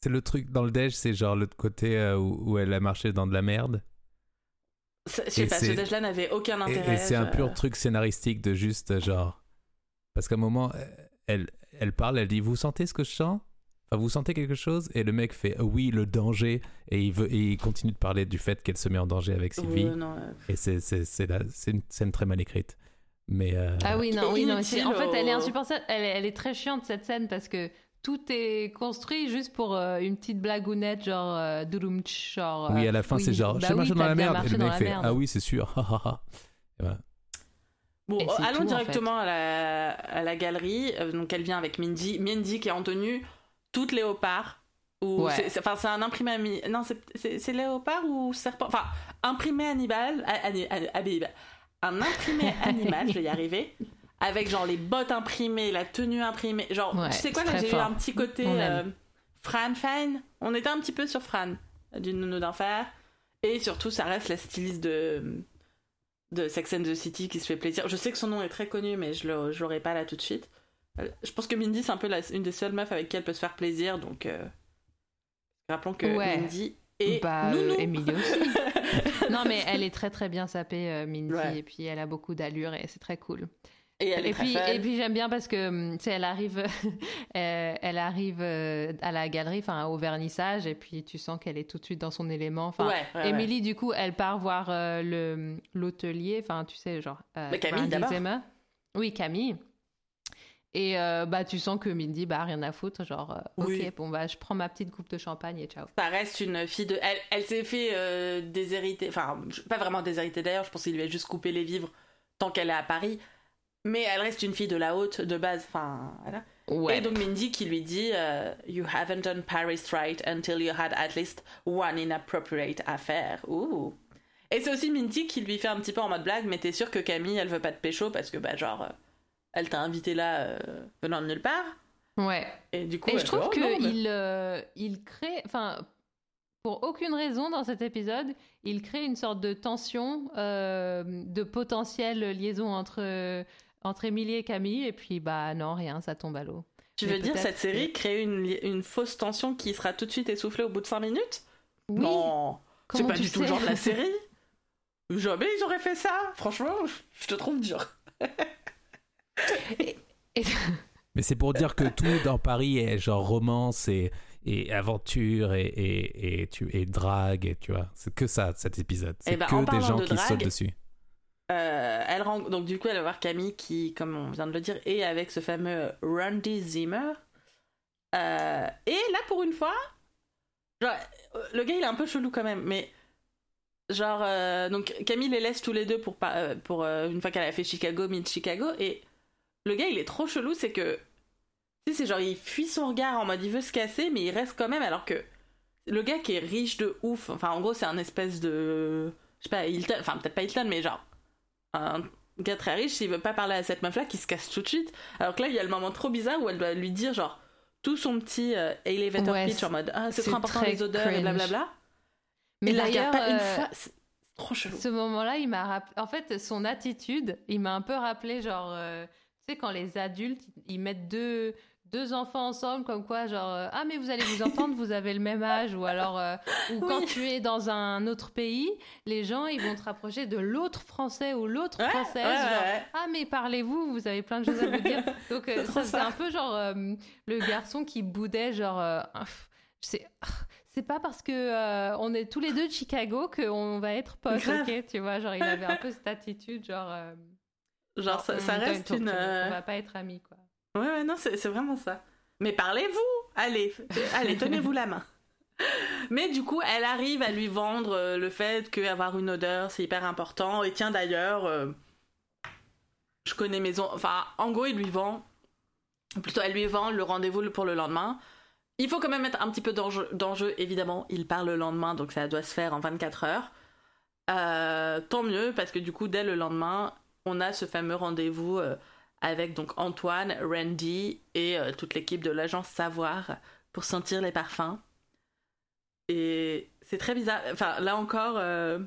[SPEAKER 4] c'est le truc dans le déj, c'est genre l'autre côté euh, où, où elle a marché dans de la merde.
[SPEAKER 1] C'est- Je sais pas, ce déj-là n'avait aucun intérêt.
[SPEAKER 4] et c'est un
[SPEAKER 1] je-
[SPEAKER 4] pur truc scénaristique de juste euh, genre. Parce qu'à un moment, euh, elle, elle parle, elle dit Vous sentez ce que je sens? Enfin, vous sentez quelque chose Et le mec fait Oui, le danger. Et il, veut, et il continue de parler du fait qu'elle se met en danger avec Sylvie.
[SPEAKER 1] Ouais, non, euh,
[SPEAKER 4] Et c'est, c'est, c'est, la- c'est une scène très mal écrite. Mais euh,
[SPEAKER 2] Ah oui, non, oui, non. En fait, elle est
[SPEAKER 1] au-
[SPEAKER 2] insupportable. Elle, est- elle est très chiante cette scène parce que tout est construit juste pour euh, une petite blagounette, genre euh, genre.
[SPEAKER 4] oui,
[SPEAKER 2] euh,
[SPEAKER 4] à la fin,
[SPEAKER 2] oui,
[SPEAKER 4] c'est genre,
[SPEAKER 2] bah
[SPEAKER 4] je
[SPEAKER 2] oui,
[SPEAKER 4] marche dans
[SPEAKER 2] t'as
[SPEAKER 4] la
[SPEAKER 2] bien
[SPEAKER 4] merde. Et le
[SPEAKER 2] dans
[SPEAKER 4] mec fait,
[SPEAKER 2] merde.
[SPEAKER 4] ah oui, c'est sûr. Et voilà.
[SPEAKER 1] Bon,
[SPEAKER 2] Et
[SPEAKER 1] allons
[SPEAKER 2] tout, en
[SPEAKER 1] directement à, la, à la galerie. Euh, donc, elle vient avec Mindy. Mindy qui est en tenue toute léopard. Ou
[SPEAKER 2] Ouais.
[SPEAKER 1] c'est- c'est- Enfin, c'est un imprimé. ami- Non, c'est- léopard ou serpent Enfin, imprimé Hannibal. a- Anni- Anni- Hannibal. Un imprimé animal, je vais y arriver. Avec genre les bottes imprimées, la tenue imprimée. Genre,
[SPEAKER 2] Ouais,
[SPEAKER 1] tu sais quoi, là j'ai eu un petit côté
[SPEAKER 2] On
[SPEAKER 1] euh. Fran Fan. On était un petit peu sur Fran, du nounou d'enfer. Et surtout, ça reste la styliste de, de Sex and the City qui se fait plaisir. Je sais que son nom est très connu, mais je l'aurai pas là tout de suite. Euh, Je pense que Mindy, c'est un peu la- une des seules meufs avec qui elle peut se faire plaisir, donc euh, rappelons que
[SPEAKER 2] Ouais.
[SPEAKER 1] Mindy et
[SPEAKER 2] Bah, euh,
[SPEAKER 1] Nounou.
[SPEAKER 2] Emily aussi. non, mais elle est très très bien sapée, euh, Mindy,
[SPEAKER 1] Ouais.
[SPEAKER 2] et puis elle a beaucoup d'allure et c'est très cool.
[SPEAKER 1] Et elle est
[SPEAKER 2] Et
[SPEAKER 1] très
[SPEAKER 2] puis,
[SPEAKER 1] fun.
[SPEAKER 2] et puis j'aime bien parce que hum, tu sais, elle arrive, euh, elle arrive euh, à la galerie, enfin au vernissage, et puis tu sens qu'elle est tout de suite dans son élément. Enfin,
[SPEAKER 1] Ouais, ouais, ouais.
[SPEAKER 2] Emily, du coup, elle part voir euh, le l'hôtelier, enfin tu sais, genre. euh,
[SPEAKER 1] Mais Camille, d'abord.
[SPEAKER 2] Oui, Camille. Et euh, bah tu sens que Mindy, bah rien à foutre, genre euh,
[SPEAKER 1] Oui.
[SPEAKER 2] ok, bon bah je prends ma petite coupe de champagne et ciao.
[SPEAKER 1] Ça reste une fille de. Elle, elle s'est fait euh, déshériter. Enfin, pas vraiment déshériter d'ailleurs, je pense qu'il lui a juste coupé les vivres tant qu'elle est à Paris. Mais elle reste une fille de la haute de base. Enfin, voilà.
[SPEAKER 2] Ouais.
[SPEAKER 1] Et donc Mindy qui lui dit euh, You haven't done Paris right until you had at least one inappropriate affair. Ouh. Et c'est aussi Mindy qui lui fait un petit peu en mode blague, mais t'es sûr que Camille elle veut pas de pécho parce que bah genre euh, elle t'a invité là euh, venant de nulle part.
[SPEAKER 2] Ouais.
[SPEAKER 1] Et du coup,
[SPEAKER 2] Et je trouve
[SPEAKER 1] Oh, mais-
[SPEAKER 2] qu'il euh, il crée, enfin, pour aucune raison dans cet épisode, il crée une sorte de tension, de potentielle liaison entre, entre Émilie et Camille, et puis bah non, rien, ça tombe à l'eau.
[SPEAKER 1] Tu
[SPEAKER 2] mais
[SPEAKER 1] veux dire cette série
[SPEAKER 2] que-
[SPEAKER 1] crée une, une fausse tension qui sera tout de suite essoufflée au bout de 5 minutes?
[SPEAKER 2] Oui,
[SPEAKER 1] Non, c'est pas du tout le genre de la série. Jamais ils auraient fait ça. Franchement, je te trouve dur.
[SPEAKER 2] Et-
[SPEAKER 4] Mais c'est pour dire que tout dans Paris est genre romance et, et aventure et, et, et, tu, et drague, et tu vois. C'est que ça, cet épisode. C'est
[SPEAKER 1] Eh ben, en
[SPEAKER 4] que des gens
[SPEAKER 1] de
[SPEAKER 4] qui
[SPEAKER 1] drague,
[SPEAKER 4] sautent dessus.
[SPEAKER 1] Euh, elle. Donc du coup, elle va voir Camille qui, comme on vient de le dire, est avec ce fameux Randy Zimmer. Euh, Et là, pour une fois, euh, le gars, il est un peu chelou quand même, mais genre, donc Camille les laisse tous les deux pour, pour une fois qu'elle a fait Chicago, mid Chicago, et le gars, il est trop chelou, c'est que, tu sais, c'est genre, il fuit son regard en mode, il veut se casser, mais il reste quand même, alors que le gars qui est riche de ouf, enfin, en gros, c'est un espèce de, je sais pas, Hilton, enfin, peut-être pas Hilton, mais genre, un gars très riche, s'il veut pas parler à cette meuf-là, qui se casse tout de suite. Alors que là, il y a le moment trop bizarre où elle doit lui dire, genre, tout son petit euh, elevator
[SPEAKER 2] Ouais,
[SPEAKER 1] pitch en mode, ah, c'est trop important
[SPEAKER 2] très
[SPEAKER 1] les odeurs et blablabla.
[SPEAKER 2] Mais
[SPEAKER 1] il
[SPEAKER 2] d'ailleurs,
[SPEAKER 1] pas une fois, c'est c'est trop chelou.
[SPEAKER 2] Ce moment-là, il m'a rappelé. En fait, son attitude, il m'a un peu rappelé, genre, euh, tu sais, quand les adultes, ils mettent deux, deux enfants ensemble, comme quoi, genre, euh, ah, mais vous allez vous entendre, vous avez le même âge, ou alors, euh, ou quand
[SPEAKER 1] Oui.
[SPEAKER 2] tu es dans un autre pays, les gens, ils vont te rapprocher de l'autre français ou l'autre
[SPEAKER 1] Ouais,
[SPEAKER 2] française,
[SPEAKER 1] ouais,
[SPEAKER 2] genre,
[SPEAKER 1] ouais.
[SPEAKER 2] ah, mais parlez-vous, vous avez plein de choses à vous dire. Donc, euh,
[SPEAKER 1] C'est
[SPEAKER 2] ça, c'est un peu genre le garçon qui boudait, genre, ah, C'est pas parce que euh, on est tous les deux de Chicago qu'on va être potes, ok Tu vois, genre il avait un peu cette attitude, genre. euh,
[SPEAKER 1] Genre, ça,
[SPEAKER 2] on-
[SPEAKER 1] ça
[SPEAKER 2] on-
[SPEAKER 1] reste une.
[SPEAKER 2] On va pas être amis, quoi.
[SPEAKER 1] Ouais, non, c'est vraiment ça. Mais parlez-vous Allez, allez, tenez-vous la main. Mais du coup, elle arrive à lui vendre euh, le fait qu'avoir une odeur, c'est hyper important. Et tiens, d'ailleurs, euh, je connais maison. Enfin, en gros, il lui vend. Plutôt, elle lui vend le rendez-vous pour le lendemain. Il faut quand même mettre un petit peu d'enjeu, évidemment. Il part le lendemain, donc ça doit se faire en 24 heures. Euh, tant mieux, parce que du coup, dès le lendemain, on a ce fameux rendez-vous avec donc Antoine, Randy et euh, toute l'équipe de l'agence Savoir pour sentir les parfums. Et c'est très bizarre. Enfin, là encore, euh,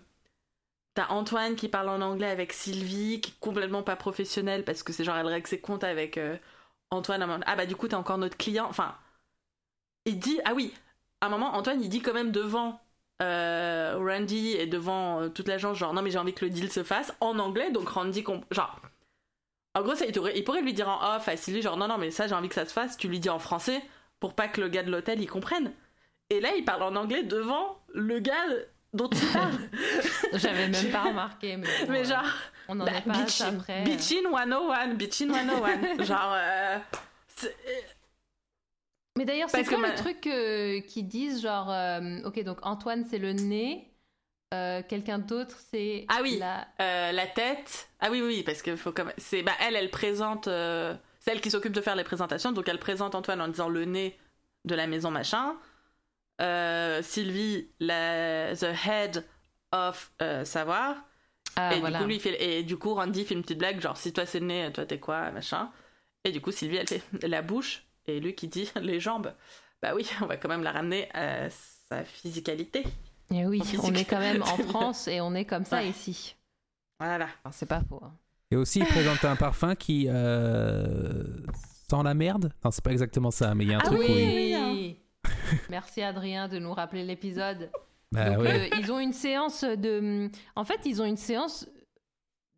[SPEAKER 1] t'as Antoine qui parle en anglais avec Sylvie, qui est complètement pas professionnelle parce que c'est genre elle règle ses comptes avec euh, Antoine. Ah bah du coup, t'es encore notre client. Enfin, il dit. Ah oui, à un moment, Antoine il dit quand même devant Randy et devant toute l'agence, genre non mais j'ai envie que le deal se fasse en anglais, donc Randy. Genre. En gros, ça, il, pourrait, il pourrait lui dire en off Sylvie, genre non, non, mais ça j'ai envie que ça se fasse, tu lui dis en français pour pas que le gars de l'hôtel il comprenne. Et là, il parle en anglais devant le gars dont il parle.
[SPEAKER 2] J'avais même pas remarqué, mais. bon,
[SPEAKER 1] mais
[SPEAKER 2] ouais.
[SPEAKER 1] genre,
[SPEAKER 2] On en
[SPEAKER 1] Bah,
[SPEAKER 2] est pas à ça après.
[SPEAKER 1] bitchin 101, bitchin 101. Genre, euh, c'est-
[SPEAKER 2] Mais d'ailleurs, c'est quoi le
[SPEAKER 1] ma-
[SPEAKER 2] truc euh, qu'ils disent genre, euh, ok, donc Antoine c'est le nez, euh, quelqu'un d'autre c'est
[SPEAKER 1] Ah oui.
[SPEAKER 2] la...
[SPEAKER 1] euh, la tête. Ah oui, oui, parce que faut comme c'est bah elle, elle présente. euh, c'est elle qui s'occupe de faire les présentations, donc elle présente Antoine en disant le nez de la maison machin. Euh, Sylvie, la the head of savoir.
[SPEAKER 2] Ah
[SPEAKER 1] et
[SPEAKER 2] voilà.
[SPEAKER 1] du coup lui fait et du coup Randy fait une petite blague genre si toi c'est le nez, toi t'es quoi machin. Et du coup Sylvie elle fait la bouche et lui qui dit les jambes. Bah oui, on va quand même la ramener à sa physicalité.
[SPEAKER 2] Et oui, on est quand même en France et on est comme ça
[SPEAKER 1] Ouais.
[SPEAKER 2] ici.
[SPEAKER 1] Voilà.
[SPEAKER 2] Enfin, c'est pas faux. hein.
[SPEAKER 4] Et aussi, il présente un parfum qui euh, sent la merde. Non, c'est pas exactement ça, mais il y a un
[SPEAKER 2] Ah
[SPEAKER 4] truc où il...
[SPEAKER 2] oui Merci Adrien de nous rappeler l'épisode.
[SPEAKER 4] Bah
[SPEAKER 2] Donc,
[SPEAKER 4] ouais.
[SPEAKER 2] euh, ils ont une séance de. En fait, ils ont une séance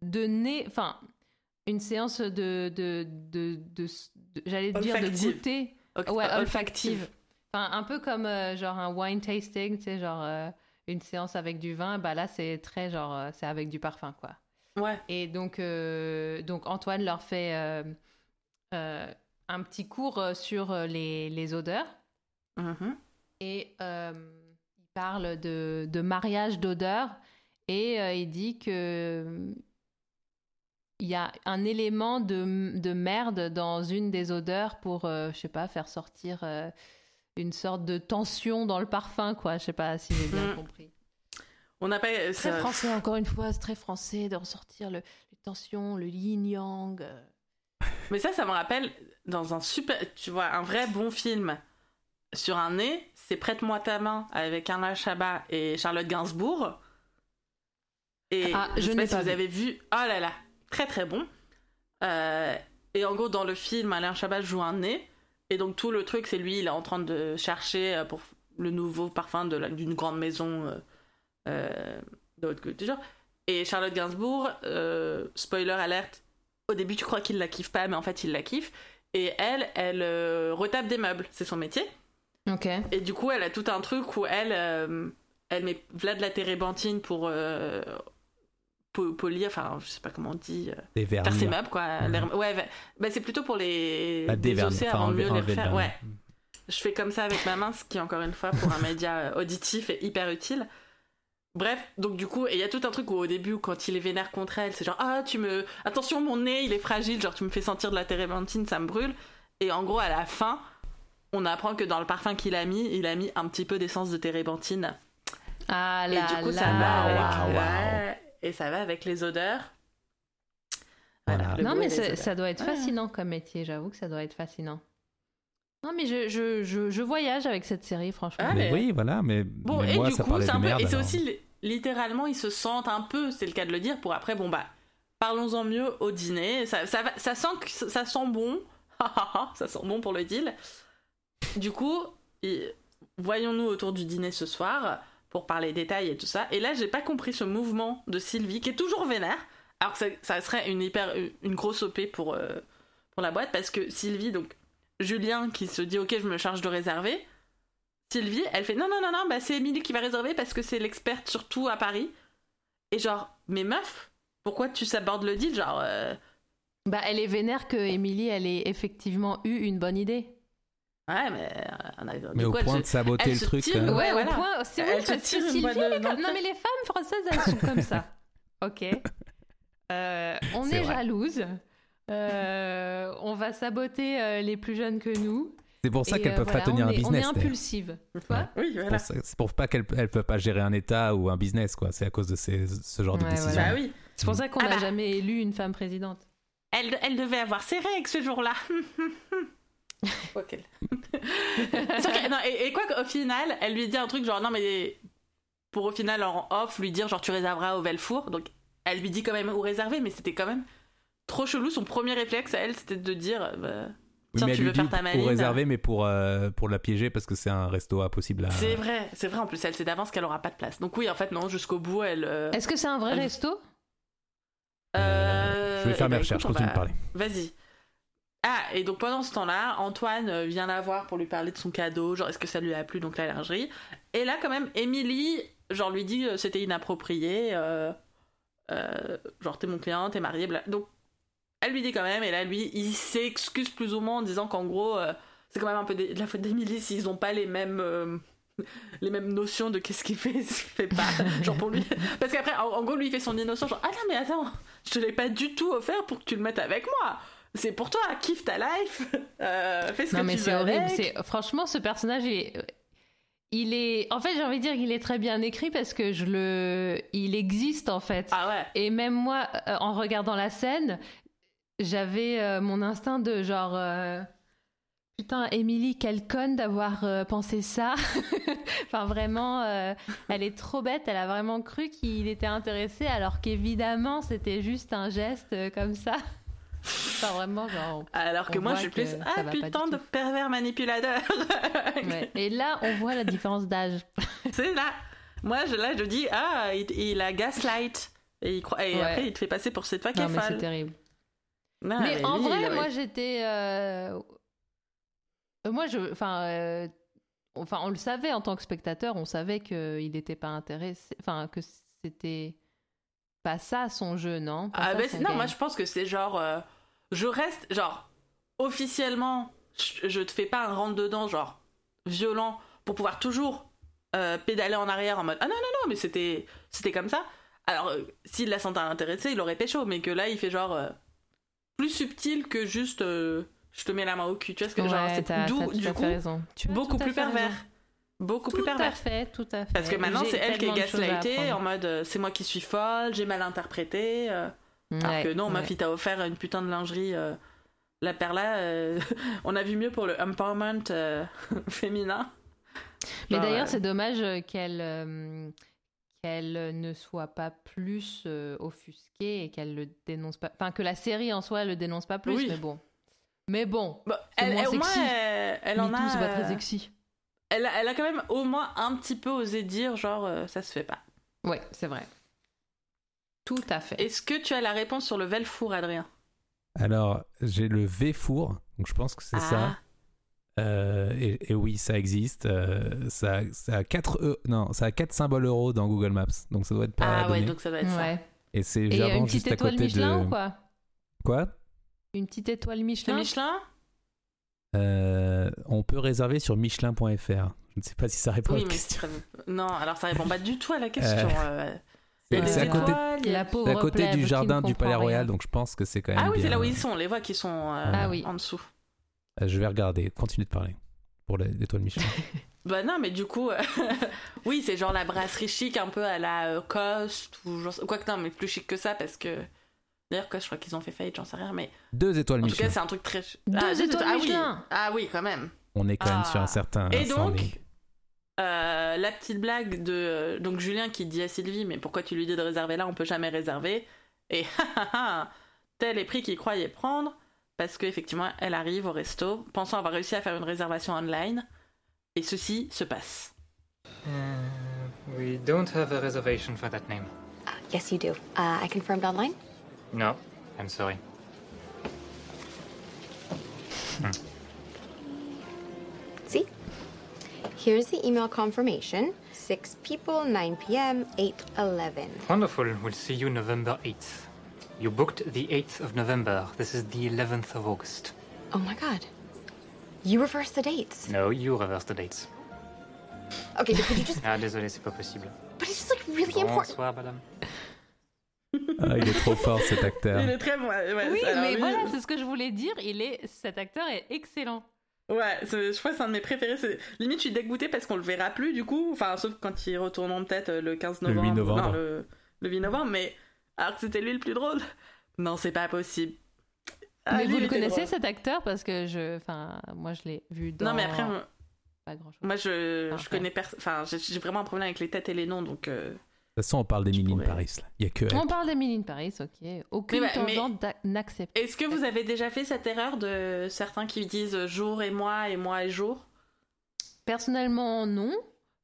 [SPEAKER 2] de nez. Enfin, une séance de. de, de, de- de- J'allais dire de goûter. Ouais,
[SPEAKER 1] olfactive.
[SPEAKER 2] olfactive. Enfin, un peu comme euh, genre un wine tasting, tu sais, genre euh, une séance avec du vin. Bah là, c'est très genre. euh, c'est avec du parfum, quoi.
[SPEAKER 1] Ouais.
[SPEAKER 2] Et donc, euh, donc Antoine leur fait euh, euh, un petit cours sur les, les odeurs.
[SPEAKER 1] Mhm.
[SPEAKER 2] Et il parle de, de mariage d'odeurs. Et il dit que il y a un élément de, de merde dans une des odeurs pour, je sais pas, faire sortir une sorte de tension dans le parfum, quoi. Je sais pas si j'ai bien
[SPEAKER 1] Mm.
[SPEAKER 2] compris.
[SPEAKER 1] On n'a pas.
[SPEAKER 2] Très
[SPEAKER 1] ça-
[SPEAKER 2] français, encore une fois, c'est très français de ressortir le, les tensions, le yin-yang. euh.
[SPEAKER 1] Mais ça, ça me rappelle dans un super. Tu vois, un vrai bon film sur un nez, c'est Prête-moi ta main avec Alain Chabat et Charlotte Gainsbourg. Et
[SPEAKER 2] Ah, je
[SPEAKER 1] sais
[SPEAKER 2] n'ai
[SPEAKER 1] si
[SPEAKER 2] pas
[SPEAKER 1] vous avez vu. Oh là là, très très bon. Euh, et en gros, dans le film, Alain Chabat joue un nez. Et donc, tout le truc, c'est lui, il est en train de chercher euh, pour le nouveau parfum d'une grande maison euh, euh, de haute culture. Et Charlotte Gainsbourg, euh, spoiler alerte, au début, tu crois qu'il la kiffe pas, mais en fait, il la kiffe. Et elle, elle euh, retape des meubles, c'est son métier.
[SPEAKER 2] Ok.
[SPEAKER 1] Et du coup, elle a tout un truc où elle, elle met Vlad la térébenthine pour po- polir, enfin, je sais pas comment on dit, euh,
[SPEAKER 4] Des
[SPEAKER 1] faire ses
[SPEAKER 4] vernis.
[SPEAKER 1] meubles, quoi. Ouais, bah, c'est plutôt pour les
[SPEAKER 4] Bah,
[SPEAKER 1] déosser
[SPEAKER 4] dévernir, enfin,
[SPEAKER 1] avant de les refaire.
[SPEAKER 4] vernis.
[SPEAKER 1] Ouais. Je fais comme ça avec ma main, ce qui, encore une fois, pour un média euh, auditif est hyper utile. Bref, donc du coup, et il y a tout un truc où au début, quand il est vénère contre elle, c'est genre Ah, tu me. Attention, mon nez, il est fragile, genre tu me fais sentir de la térébenthine, ça me brûle. Et en gros, à la fin, on apprend que dans le parfum qu'il a mis, il a mis un petit peu d'essence de térébenthine.
[SPEAKER 2] Ah
[SPEAKER 1] Et
[SPEAKER 2] là
[SPEAKER 1] du coup,
[SPEAKER 2] là.
[SPEAKER 1] ça va avec. Et ça va avec les odeurs.
[SPEAKER 4] Voilà.
[SPEAKER 1] le
[SPEAKER 2] Non, mais ça,
[SPEAKER 1] odeurs.
[SPEAKER 2] ça doit être
[SPEAKER 1] Ouais.
[SPEAKER 2] fascinant comme métier, j'avoue que ça doit être fascinant. Non, mais je, je, je, je voyage avec cette série, franchement.
[SPEAKER 1] Ah,
[SPEAKER 4] Mais oui, voilà, mais,
[SPEAKER 1] Bon,
[SPEAKER 4] mais
[SPEAKER 1] et
[SPEAKER 4] moi,
[SPEAKER 1] du
[SPEAKER 4] ça
[SPEAKER 1] coup, c'est un peu.
[SPEAKER 4] merde.
[SPEAKER 1] Et c'est aussi li- littéralement, ils se sentent un peu, c'est le cas de le dire, pour après, bon, bah, parlons-en mieux au dîner. Ça, ça, va- ça sent, que ça sent bon. ça sent bon pour le deal. Du coup, voyons-nous autour du dîner ce soir pour parler détails et tout ça. Et là, j'ai pas compris ce mouvement de Sylvie qui est toujours vénère. Alors que ça, serait une hyper une grosse OP pour, euh, pour la boîte parce que Sylvie, donc Julien qui se dit ok je me charge de réserver. Sylvie, elle fait non non non non bah c'est Émilie qui va réserver parce que c'est l'experte surtout à Paris. Et genre mais meuf, pourquoi tu sabordes le deal genre euh,
[SPEAKER 2] Bah, elle est vénère que Émilie, elle ait effectivement eu une bonne idée.
[SPEAKER 1] Ouais mais euh, on a-
[SPEAKER 4] Mais
[SPEAKER 1] du
[SPEAKER 4] au point de saboter
[SPEAKER 1] elle
[SPEAKER 4] le truc.
[SPEAKER 1] tire-
[SPEAKER 4] euh,
[SPEAKER 1] Ouais,
[SPEAKER 2] Ouais,
[SPEAKER 1] voilà.
[SPEAKER 2] au point. C'est vrai, parce que
[SPEAKER 1] tire une
[SPEAKER 2] Sylvie, elle est comme- Non, mais les femmes françaises, elles sont comme ça. Ok. Euh, on est
[SPEAKER 4] vrai.
[SPEAKER 2] jalouse. Euh, on va saboter euh, les plus jeunes que nous.
[SPEAKER 4] C'est pour ça qu'elles
[SPEAKER 2] euh,
[SPEAKER 4] peuvent
[SPEAKER 2] voilà,
[SPEAKER 4] pas tenir un
[SPEAKER 2] est,
[SPEAKER 4] business.
[SPEAKER 2] On est impulsive. Quoi
[SPEAKER 1] Oui,
[SPEAKER 4] C'est
[SPEAKER 1] voilà.
[SPEAKER 4] pour C'est pour pas qu'elles elles peuvent pas gérer un État ou un business, quoi. C'est à cause de ces- ce genre de
[SPEAKER 2] Ouais,
[SPEAKER 4] décision.
[SPEAKER 2] voilà.
[SPEAKER 1] Bah oui.
[SPEAKER 2] C'est pour ça qu'on
[SPEAKER 1] Ah
[SPEAKER 2] n'a
[SPEAKER 1] bah.
[SPEAKER 2] jamais élu une femme présidente.
[SPEAKER 1] Elle, elle devait avoir ses règles ce jour-là. Ok. Sauf que- non, et, et quoi qu'au final, elle lui dit un truc genre non mais pour au final en off lui dire genre tu réserveras au Velfour. Donc elle lui dit quand même où réserver, mais c'était quand même trop chelou. Son premier réflexe à elle c'était de dire bah,
[SPEAKER 4] Oui,
[SPEAKER 1] tiens
[SPEAKER 4] mais
[SPEAKER 1] tu veux faire ta maline.
[SPEAKER 4] pour réserver, mais pour, euh, pour la piéger parce que c'est un resto impossible à.
[SPEAKER 1] C'est vrai, c'est vrai en plus elle sait d'avance qu'elle aura pas de place. Donc oui en fait non jusqu'au bout elle. euh,
[SPEAKER 2] Est-ce que c'est un vrai
[SPEAKER 1] elle-
[SPEAKER 2] resto?
[SPEAKER 1] Euh,
[SPEAKER 4] Je vais faire
[SPEAKER 1] eh
[SPEAKER 4] mes
[SPEAKER 1] ben,
[SPEAKER 4] recherches, continue
[SPEAKER 1] va-
[SPEAKER 4] de parler.
[SPEAKER 1] Vas-y. Ah, et donc pendant ce temps-là, Antoine euh, vient la voir pour lui parler de son cadeau, genre est-ce que ça lui a plu, donc la lingerie. Et là, quand même, Émilie, genre lui dit euh, c'était inapproprié. euh, genre t'es mon client, t'es marié, bla. Donc elle lui dit quand même, et là lui il s'excuse plus ou moins en disant qu'en gros c'est quand même un peu de la faute d'Emily s'ils ont pas les mêmes. les mêmes notions de qu'est-ce qu'il fait, ce qu'il fait pas, genre pour lui. Parce qu'après, en, en gros, lui, il fait son innocent, genre, ah non, mais attends, je te l'ai pas du tout offert pour que tu le mettes avec moi. C'est pour toi, kiffe ta life, euh, fais ce
[SPEAKER 2] Non,
[SPEAKER 1] que
[SPEAKER 2] mais
[SPEAKER 1] tu veux
[SPEAKER 2] horrible.
[SPEAKER 1] avec.
[SPEAKER 2] Franchement ce personnage il est, il est. En fait, j'ai envie de dire qu'il est très bien écrit parce que je le, il existe en fait.
[SPEAKER 1] Ah ouais.
[SPEAKER 2] Et même moi, euh, en regardant la scène, j'avais euh, mon instinct de genre. euh, Putain, Emily, quelle conne d'avoir euh, pensé ça. enfin, vraiment, euh, elle est trop bête. Elle a vraiment cru qu'il était intéressé, alors qu'évidemment, c'était juste un geste euh, comme ça. Enfin, vraiment, genre.
[SPEAKER 1] Alors que moi, je suis plus, ah
[SPEAKER 2] pas
[SPEAKER 1] putain de pervers manipulateur.
[SPEAKER 2] ouais. Et là, on voit la différence d'âge.
[SPEAKER 1] c'est là. Moi, je, là, je dis, ah, il, il a gaslight. Et, il croit, et
[SPEAKER 2] Ouais.
[SPEAKER 1] après, il te fait passer pour cette fois qui est
[SPEAKER 2] mais c'est terrible.
[SPEAKER 1] Non,
[SPEAKER 2] mais en
[SPEAKER 1] lui,
[SPEAKER 2] vrai, moi j'étais. euh, Moi, je. Enfin. euh, Enfin, on le savait en tant que spectateur, on savait qu'il n'était pas intéressé. Enfin, que c'était pas ça son jeu, non? Pas
[SPEAKER 1] Ah, ben,
[SPEAKER 2] son
[SPEAKER 1] non,
[SPEAKER 2] game.
[SPEAKER 1] moi, je pense que c'est genre. euh, je reste. Genre, officiellement, je, je te fais pas un rentre-dedans, genre, violent, pour pouvoir toujours euh, pédaler en arrière en mode Ah non, non, non, mais c'était c'était comme ça. Alors, euh, s'il la sentait intéressée, il aurait pécho, mais que là, il fait genre. euh, plus subtil que juste. euh, je te mets la main au cul. Tu vois ce que
[SPEAKER 2] Ouais,
[SPEAKER 1] genre, c'est
[SPEAKER 2] tout
[SPEAKER 1] du
[SPEAKER 2] à
[SPEAKER 1] coup,
[SPEAKER 2] raison. Tu
[SPEAKER 1] beaucoup
[SPEAKER 2] tout à
[SPEAKER 1] plus
[SPEAKER 2] raison.
[SPEAKER 1] pervers. Beaucoup
[SPEAKER 2] Tout
[SPEAKER 1] plus
[SPEAKER 2] à
[SPEAKER 1] pervers.
[SPEAKER 2] fait, tout à fait.
[SPEAKER 1] Parce que maintenant, c'est elle qui est
[SPEAKER 2] à
[SPEAKER 1] gaslightée en mode c'est moi qui suis folle, j'ai mal interprété. euh. Alors que non, meuf, il t'a offert une putain de lingerie. euh, la perla, euh, on a vu mieux pour le empowerment euh, féminin.
[SPEAKER 2] Mais
[SPEAKER 1] Genre,
[SPEAKER 2] d'ailleurs, c'est dommage qu'elle qu'elle ne soit pas plus euh, offusquée et qu'elle le dénonce pas. Enfin, que la série en soi le dénonce pas plus.
[SPEAKER 1] Oui.
[SPEAKER 2] Mais bon. Mais bon. c'est
[SPEAKER 1] elle,
[SPEAKER 2] moins
[SPEAKER 1] elle- au moins, elle, elle en a.
[SPEAKER 2] c'est pas très sexy.
[SPEAKER 1] elle, a- elle a quand même au moins un petit peu osé dire genre euh, ça se fait pas.
[SPEAKER 2] Ouais, c'est vrai. Tout à fait.
[SPEAKER 1] Est-ce que tu as la réponse sur le Velfour, Adrien?
[SPEAKER 4] Alors, j'ai le V-four, donc je pense que c'est
[SPEAKER 1] Ah.
[SPEAKER 4] ça. Euh, et, et oui, ça existe. euh, ça, ça a 4 e- non, ça a quatre symboles euros dans Google Maps, donc ça doit être pas
[SPEAKER 1] Ah ouais, donc ça doit être ça.
[SPEAKER 2] Ouais.
[SPEAKER 4] Et c'est
[SPEAKER 2] une petite
[SPEAKER 4] juste à
[SPEAKER 2] étoile
[SPEAKER 4] côté
[SPEAKER 2] Michelin
[SPEAKER 4] de
[SPEAKER 2] ou quoi?
[SPEAKER 4] Quoi?
[SPEAKER 2] Une petite étoile
[SPEAKER 1] Le
[SPEAKER 2] Michelin?
[SPEAKER 1] Michelin?
[SPEAKER 4] Euh, On peut réserver sur Michelin.fr. Je ne sais pas si ça répond à
[SPEAKER 1] Oui,
[SPEAKER 4] la
[SPEAKER 1] mais
[SPEAKER 4] question.
[SPEAKER 1] c'est très- non, alors ça répond pas du tout à la question.
[SPEAKER 4] C'est à côté,
[SPEAKER 1] étoiles,
[SPEAKER 4] à du jardin du Palais Royal,
[SPEAKER 2] rien.
[SPEAKER 4] donc je pense que c'est quand même.
[SPEAKER 1] Ah oui, c'est là où ils sont, on les voit qui sont euh,
[SPEAKER 2] Ah oui.
[SPEAKER 1] en dessous.
[SPEAKER 4] Euh, Je vais regarder. Continue de parler pour les- l'étoile Michelin.
[SPEAKER 1] Bah non, mais du coup, euh, oui, c'est genre la brasserie chic un peu à la euh, Coste ou genre... Quoique non, mais plus chic que ça parce que... D'ailleurs, Coste, je crois qu'ils ont fait faillite, j'en sais rien, mais
[SPEAKER 4] Deux étoiles
[SPEAKER 1] en tout cas,
[SPEAKER 4] Michelin.
[SPEAKER 1] c'est un truc très...
[SPEAKER 2] Deux
[SPEAKER 1] Ah,
[SPEAKER 2] étoiles
[SPEAKER 1] ah, oui.
[SPEAKER 2] Michelin.
[SPEAKER 1] Ah oui, quand même.
[SPEAKER 4] On est quand même
[SPEAKER 1] Ah.
[SPEAKER 4] sur un certain.
[SPEAKER 1] Et
[SPEAKER 4] standing.
[SPEAKER 1] donc, euh, la petite blague de euh, donc Julien qui dit à Sylvie, mais pourquoi tu lui dis de réserver là, on peut jamais réserver. Et tel est prix qu'il croyait prendre, parce qu'effectivement, elle arrive au resto, pensant avoir réussi à faire une réservation online, et ceci se passe.
[SPEAKER 8] Uh, we don't have a reservation for that name.
[SPEAKER 6] Uh, yes, you do. Uh, I confirmed online?
[SPEAKER 8] No, I'm sorry.
[SPEAKER 6] See? Here's the email confirmation. Six people, 9 p.m., 8 11.
[SPEAKER 8] Wonderful. We'll see you November 8th. You booked the 8th of November. This is the 11th of August.
[SPEAKER 6] Oh my god. You reverse the dates.
[SPEAKER 8] No, you reverse the dates.
[SPEAKER 6] Okay, but could you just.
[SPEAKER 8] Ah, désolé, c'est pas possible.
[SPEAKER 6] But it's just like really important.
[SPEAKER 8] Bonsoir, madame.
[SPEAKER 4] Ah, il est trop fort cet acteur.
[SPEAKER 1] Il est très bon. ouais,
[SPEAKER 2] Oui, mais
[SPEAKER 1] lui-
[SPEAKER 2] voilà, c'est ce que je voulais dire. Il est, cet acteur est excellent.
[SPEAKER 1] Ouais, je crois que c'est un de mes préférés. c'est- Limite, je suis dégoûtée parce qu'on le verra plus du coup. Enfin, sauf quand ils retourneront peut-être euh, le 15
[SPEAKER 4] Le 8
[SPEAKER 1] novembre.
[SPEAKER 4] novembre.
[SPEAKER 1] Non, le, le 8 novembre, mais alors que c'était lui le plus drôle. Non, c'est pas possible. Ah,
[SPEAKER 2] mais
[SPEAKER 1] lui,
[SPEAKER 2] vous le connaissez
[SPEAKER 1] drôle.
[SPEAKER 2] cet acteur? Parce que je, enfin, moi je l'ai vu dans.
[SPEAKER 1] Non, mais après, moi,
[SPEAKER 2] pas grand chose.
[SPEAKER 1] moi, je, je connais personne. Enfin, j'ai vraiment un problème avec les têtes et les noms, donc. euh,
[SPEAKER 4] toute façon, on parle d'Emily in
[SPEAKER 1] pourrais-
[SPEAKER 4] Paris. Là. Il y a que.
[SPEAKER 2] On parle d'Emily in Paris, ok. Aucune
[SPEAKER 1] mais-
[SPEAKER 2] tangente n'accepte.
[SPEAKER 1] Est-ce que vous avez déjà fait cette erreur de certains qui disent jour et mois et mois et jour?
[SPEAKER 2] Personnellement, non.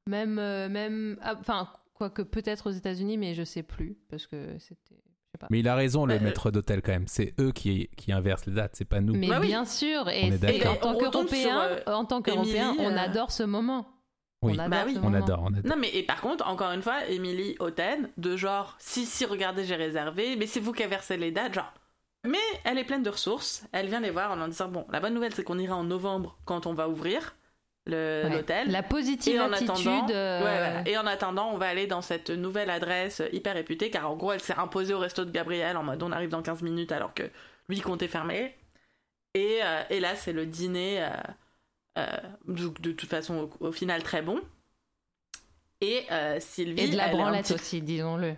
[SPEAKER 2] Même, euh, même, ah, enfin, quoique peut-être aux États-Unis, mais je sais plus parce que c'était. je sais pas.
[SPEAKER 4] Mais il a raison, le
[SPEAKER 1] Euh,
[SPEAKER 4] maître d'hôtel, quand même. C'est eux qui, qui inversent les dates, c'est pas nous.
[SPEAKER 2] Mais
[SPEAKER 1] Bah oui.
[SPEAKER 2] bien sûr,
[SPEAKER 4] On
[SPEAKER 2] et,
[SPEAKER 4] est
[SPEAKER 2] c'est-
[SPEAKER 4] d'accord.
[SPEAKER 2] en tant
[SPEAKER 1] Et on sur, euh,
[SPEAKER 2] en tant qu'Européen,
[SPEAKER 1] Émilie,
[SPEAKER 2] on
[SPEAKER 1] euh,
[SPEAKER 2] adore ce moment.
[SPEAKER 4] Oui.
[SPEAKER 2] On adore
[SPEAKER 1] Bah oui.
[SPEAKER 4] On adore, on adore.
[SPEAKER 1] Non, mais et par contre, encore une fois, Emily Houghton, de genre, si, si, regardez, j'ai réservé, mais c'est vous qui avez versé les dates, genre. Mais elle est pleine de ressources, elle vient les voir en leur disant Bon, la bonne nouvelle, c'est qu'on ira en novembre quand on va ouvrir
[SPEAKER 2] Ouais.
[SPEAKER 1] l'hôtel.
[SPEAKER 2] La positive
[SPEAKER 1] Et en
[SPEAKER 2] attitude.
[SPEAKER 1] attendant,
[SPEAKER 2] euh,
[SPEAKER 1] ouais, voilà. et en attendant, on va aller dans cette nouvelle adresse hyper réputée, car en gros, elle s'est imposée au resto de Gabriel en mode on arrive dans 15 minutes alors que lui comptait fermer. Et, euh, et là, c'est le dîner, euh, de, de toute façon, au, au final, très bon. Et euh, Sylvie.
[SPEAKER 2] Et de la
[SPEAKER 1] elle est un
[SPEAKER 2] branlette
[SPEAKER 1] petit-
[SPEAKER 2] aussi, disons-le.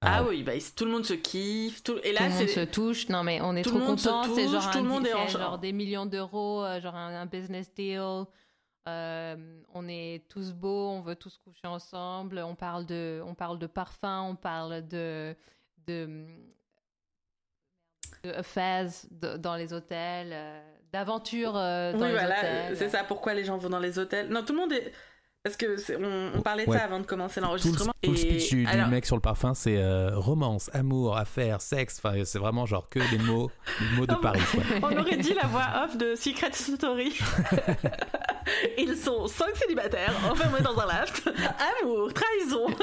[SPEAKER 1] Ah, oui, bah, tout le monde se kiffe. Tout... Et
[SPEAKER 2] tout
[SPEAKER 1] là,
[SPEAKER 2] le monde se touche. Non, mais on est
[SPEAKER 1] Tout
[SPEAKER 2] trop
[SPEAKER 1] le monde se
[SPEAKER 2] content. C'est genre,
[SPEAKER 1] tout
[SPEAKER 2] un
[SPEAKER 1] le monde
[SPEAKER 2] deal-
[SPEAKER 1] est en
[SPEAKER 2] c'est
[SPEAKER 1] genre.
[SPEAKER 2] des millions d'euros, euh, genre un, un business deal. Euh, on est tous beaux, on veut tous coucher ensemble. On parle de, on parle de parfum, on parle de, de, de de- dans les hôtels, euh, d'aventures euh, dans
[SPEAKER 1] Oui,
[SPEAKER 2] les
[SPEAKER 1] voilà,
[SPEAKER 2] hôtels.
[SPEAKER 1] c'est ça. Pourquoi les gens vont dans les hôtels Non, tout le monde est. Parce que on, on parlait de
[SPEAKER 4] Ouais.
[SPEAKER 1] ça avant de commencer
[SPEAKER 4] Tout le,
[SPEAKER 1] l'enregistrement.
[SPEAKER 4] tout le speech du,
[SPEAKER 1] alors-
[SPEAKER 4] mec sur le parfum, c'est euh, romance, amour, affaires, sexe. Enfin, c'est vraiment genre que des mots, des mots de Paris. Quoi.
[SPEAKER 1] On aurait dit la voix off de Secret Story. Ils sont cinq célibataires, enfermés dans un loft. Amour, trahison.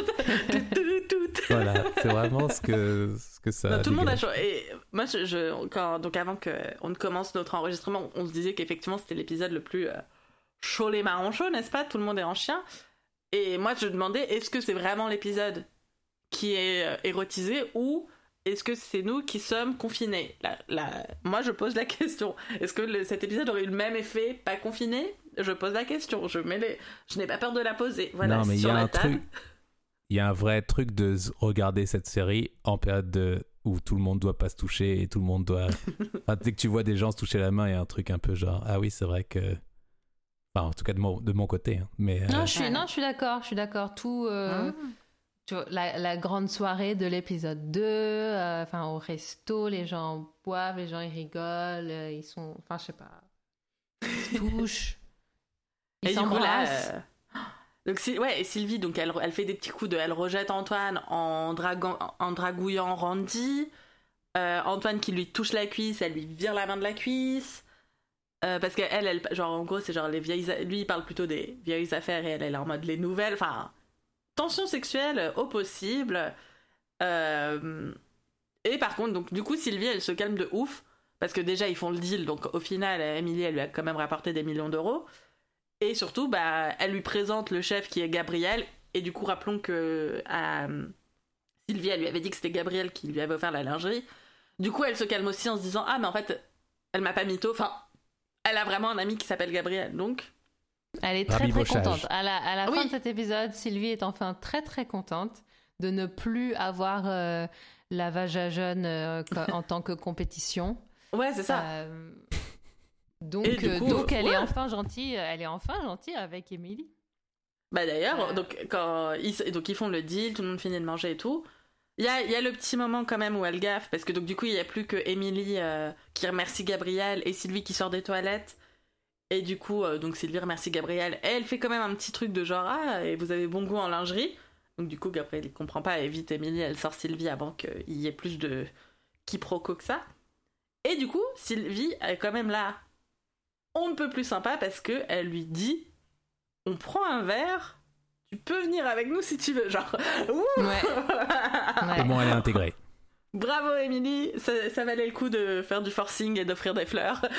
[SPEAKER 1] tout, tout, tout.
[SPEAKER 4] Voilà, c'est vraiment ce que, ce que ça.
[SPEAKER 1] Non, tout le monde a chaud. Et moi, je, je- quand, donc avant qu'on ne commence notre enregistrement, on se disait qu'effectivement c'était l'épisode le plus euh, chaud les marrons chauds, n'est-ce pas? Tout le monde est en chien. Et moi, je demandais est-ce que c'est vraiment l'épisode qui est euh, érotisé ou est-ce que c'est nous qui sommes confinés? La- la- Moi, je pose la question. Est-ce que le- cet épisode aurait eu le même effet pas confiné? Je pose la question. Je, mets les... je n'ai pas peur de la poser. Voilà,
[SPEAKER 4] non, mais il y
[SPEAKER 1] sur
[SPEAKER 4] a
[SPEAKER 1] la
[SPEAKER 4] un
[SPEAKER 1] table.
[SPEAKER 4] truc. Il y a un vrai truc de regarder cette série en période de, où tout le monde doit pas se toucher et tout le monde doit. Enfin, dès que tu vois des gens se toucher la main, il y a un truc un peu genre ah oui c'est vrai que. Enfin, en tout cas de mon, de mon côté. hein. Mais euh,
[SPEAKER 2] Non, je suis,
[SPEAKER 1] Ouais.
[SPEAKER 2] non, je suis d'accord, je suis d'accord. Tout, euh,
[SPEAKER 1] Ah.
[SPEAKER 2] tu vois, la, la grande soirée de l'épisode 2, euh, enfin au resto, les gens boivent, les gens ils rigolent, euh, ils sont, enfin je sais pas, ils se touchent, ils
[SPEAKER 1] Et du coup, là, euh, donc, ouais, et Sylvie, donc elle, elle fait des petits coups de. Elle rejette Antoine en, draguant, en dragouillant Randy. Euh, Antoine qui lui touche la cuisse, elle lui vire la main de la cuisse. Euh, parce qu'elle, elle, genre, en gros, c'est genre les vieilles. Lui, il parle plutôt des vieilles affaires et elle, elle est en mode les nouvelles. Enfin, tension sexuelle au possible. Euh, et par contre, donc, du coup, Sylvie, elle se calme de ouf. Parce que déjà, ils font le deal. Donc, au final, Emily, elle lui a quand même rapporté des millions d'euros. Et surtout, bah, elle lui présente le chef qui est Gabriel. Et du coup, rappelons que euh, Sylvie, elle lui avait dit que c'était Gabriel qui lui avait offert la lingerie. Du coup, elle se calme aussi en se disant Ah, mais en fait, elle m'a pas mytho. Enfin, elle a vraiment un ami qui s'appelle Gabriel. Donc,
[SPEAKER 2] Elle est très très contente. À la, à la
[SPEAKER 1] Oui.
[SPEAKER 2] fin de cet épisode, Sylvie est enfin très très contente de ne plus avoir euh, la Vaja jeune euh, en tant que compétition.
[SPEAKER 1] ouais, c'est ça.
[SPEAKER 2] Euh, donc, euh,
[SPEAKER 1] coup,
[SPEAKER 2] donc elle
[SPEAKER 1] ouais.
[SPEAKER 2] est enfin gentille. Elle est enfin gentille avec Emily.
[SPEAKER 1] Bah d'ailleurs,
[SPEAKER 2] Euh.
[SPEAKER 1] donc quand ils, donc ils font le deal, tout le monde finit de manger et tout. Il y a, il y a le petit moment quand même où elle gaffe parce que donc du coup il y a plus que Emily euh, qui remercie Gabriel et Sylvie qui sort des toilettes et du coup euh, donc Sylvie remercie Gabriel et elle fait quand même un petit truc de genre ah et vous avez bon goût en lingerie donc du coup Gabriel il comprend pas et vite Emily elle sort Sylvie avant qu'il y ait plus de quiproquo que ça et du coup Sylvie est quand même là on ne peut plus sympa parce que elle lui dit on prend un verre, tu peux venir avec nous si tu veux. Genre, ouh
[SPEAKER 2] Ouais.
[SPEAKER 4] Moins elle est intégrée.
[SPEAKER 1] Bravo Émilie, ça, ça valait le coup de faire du forcing et d'offrir des fleurs.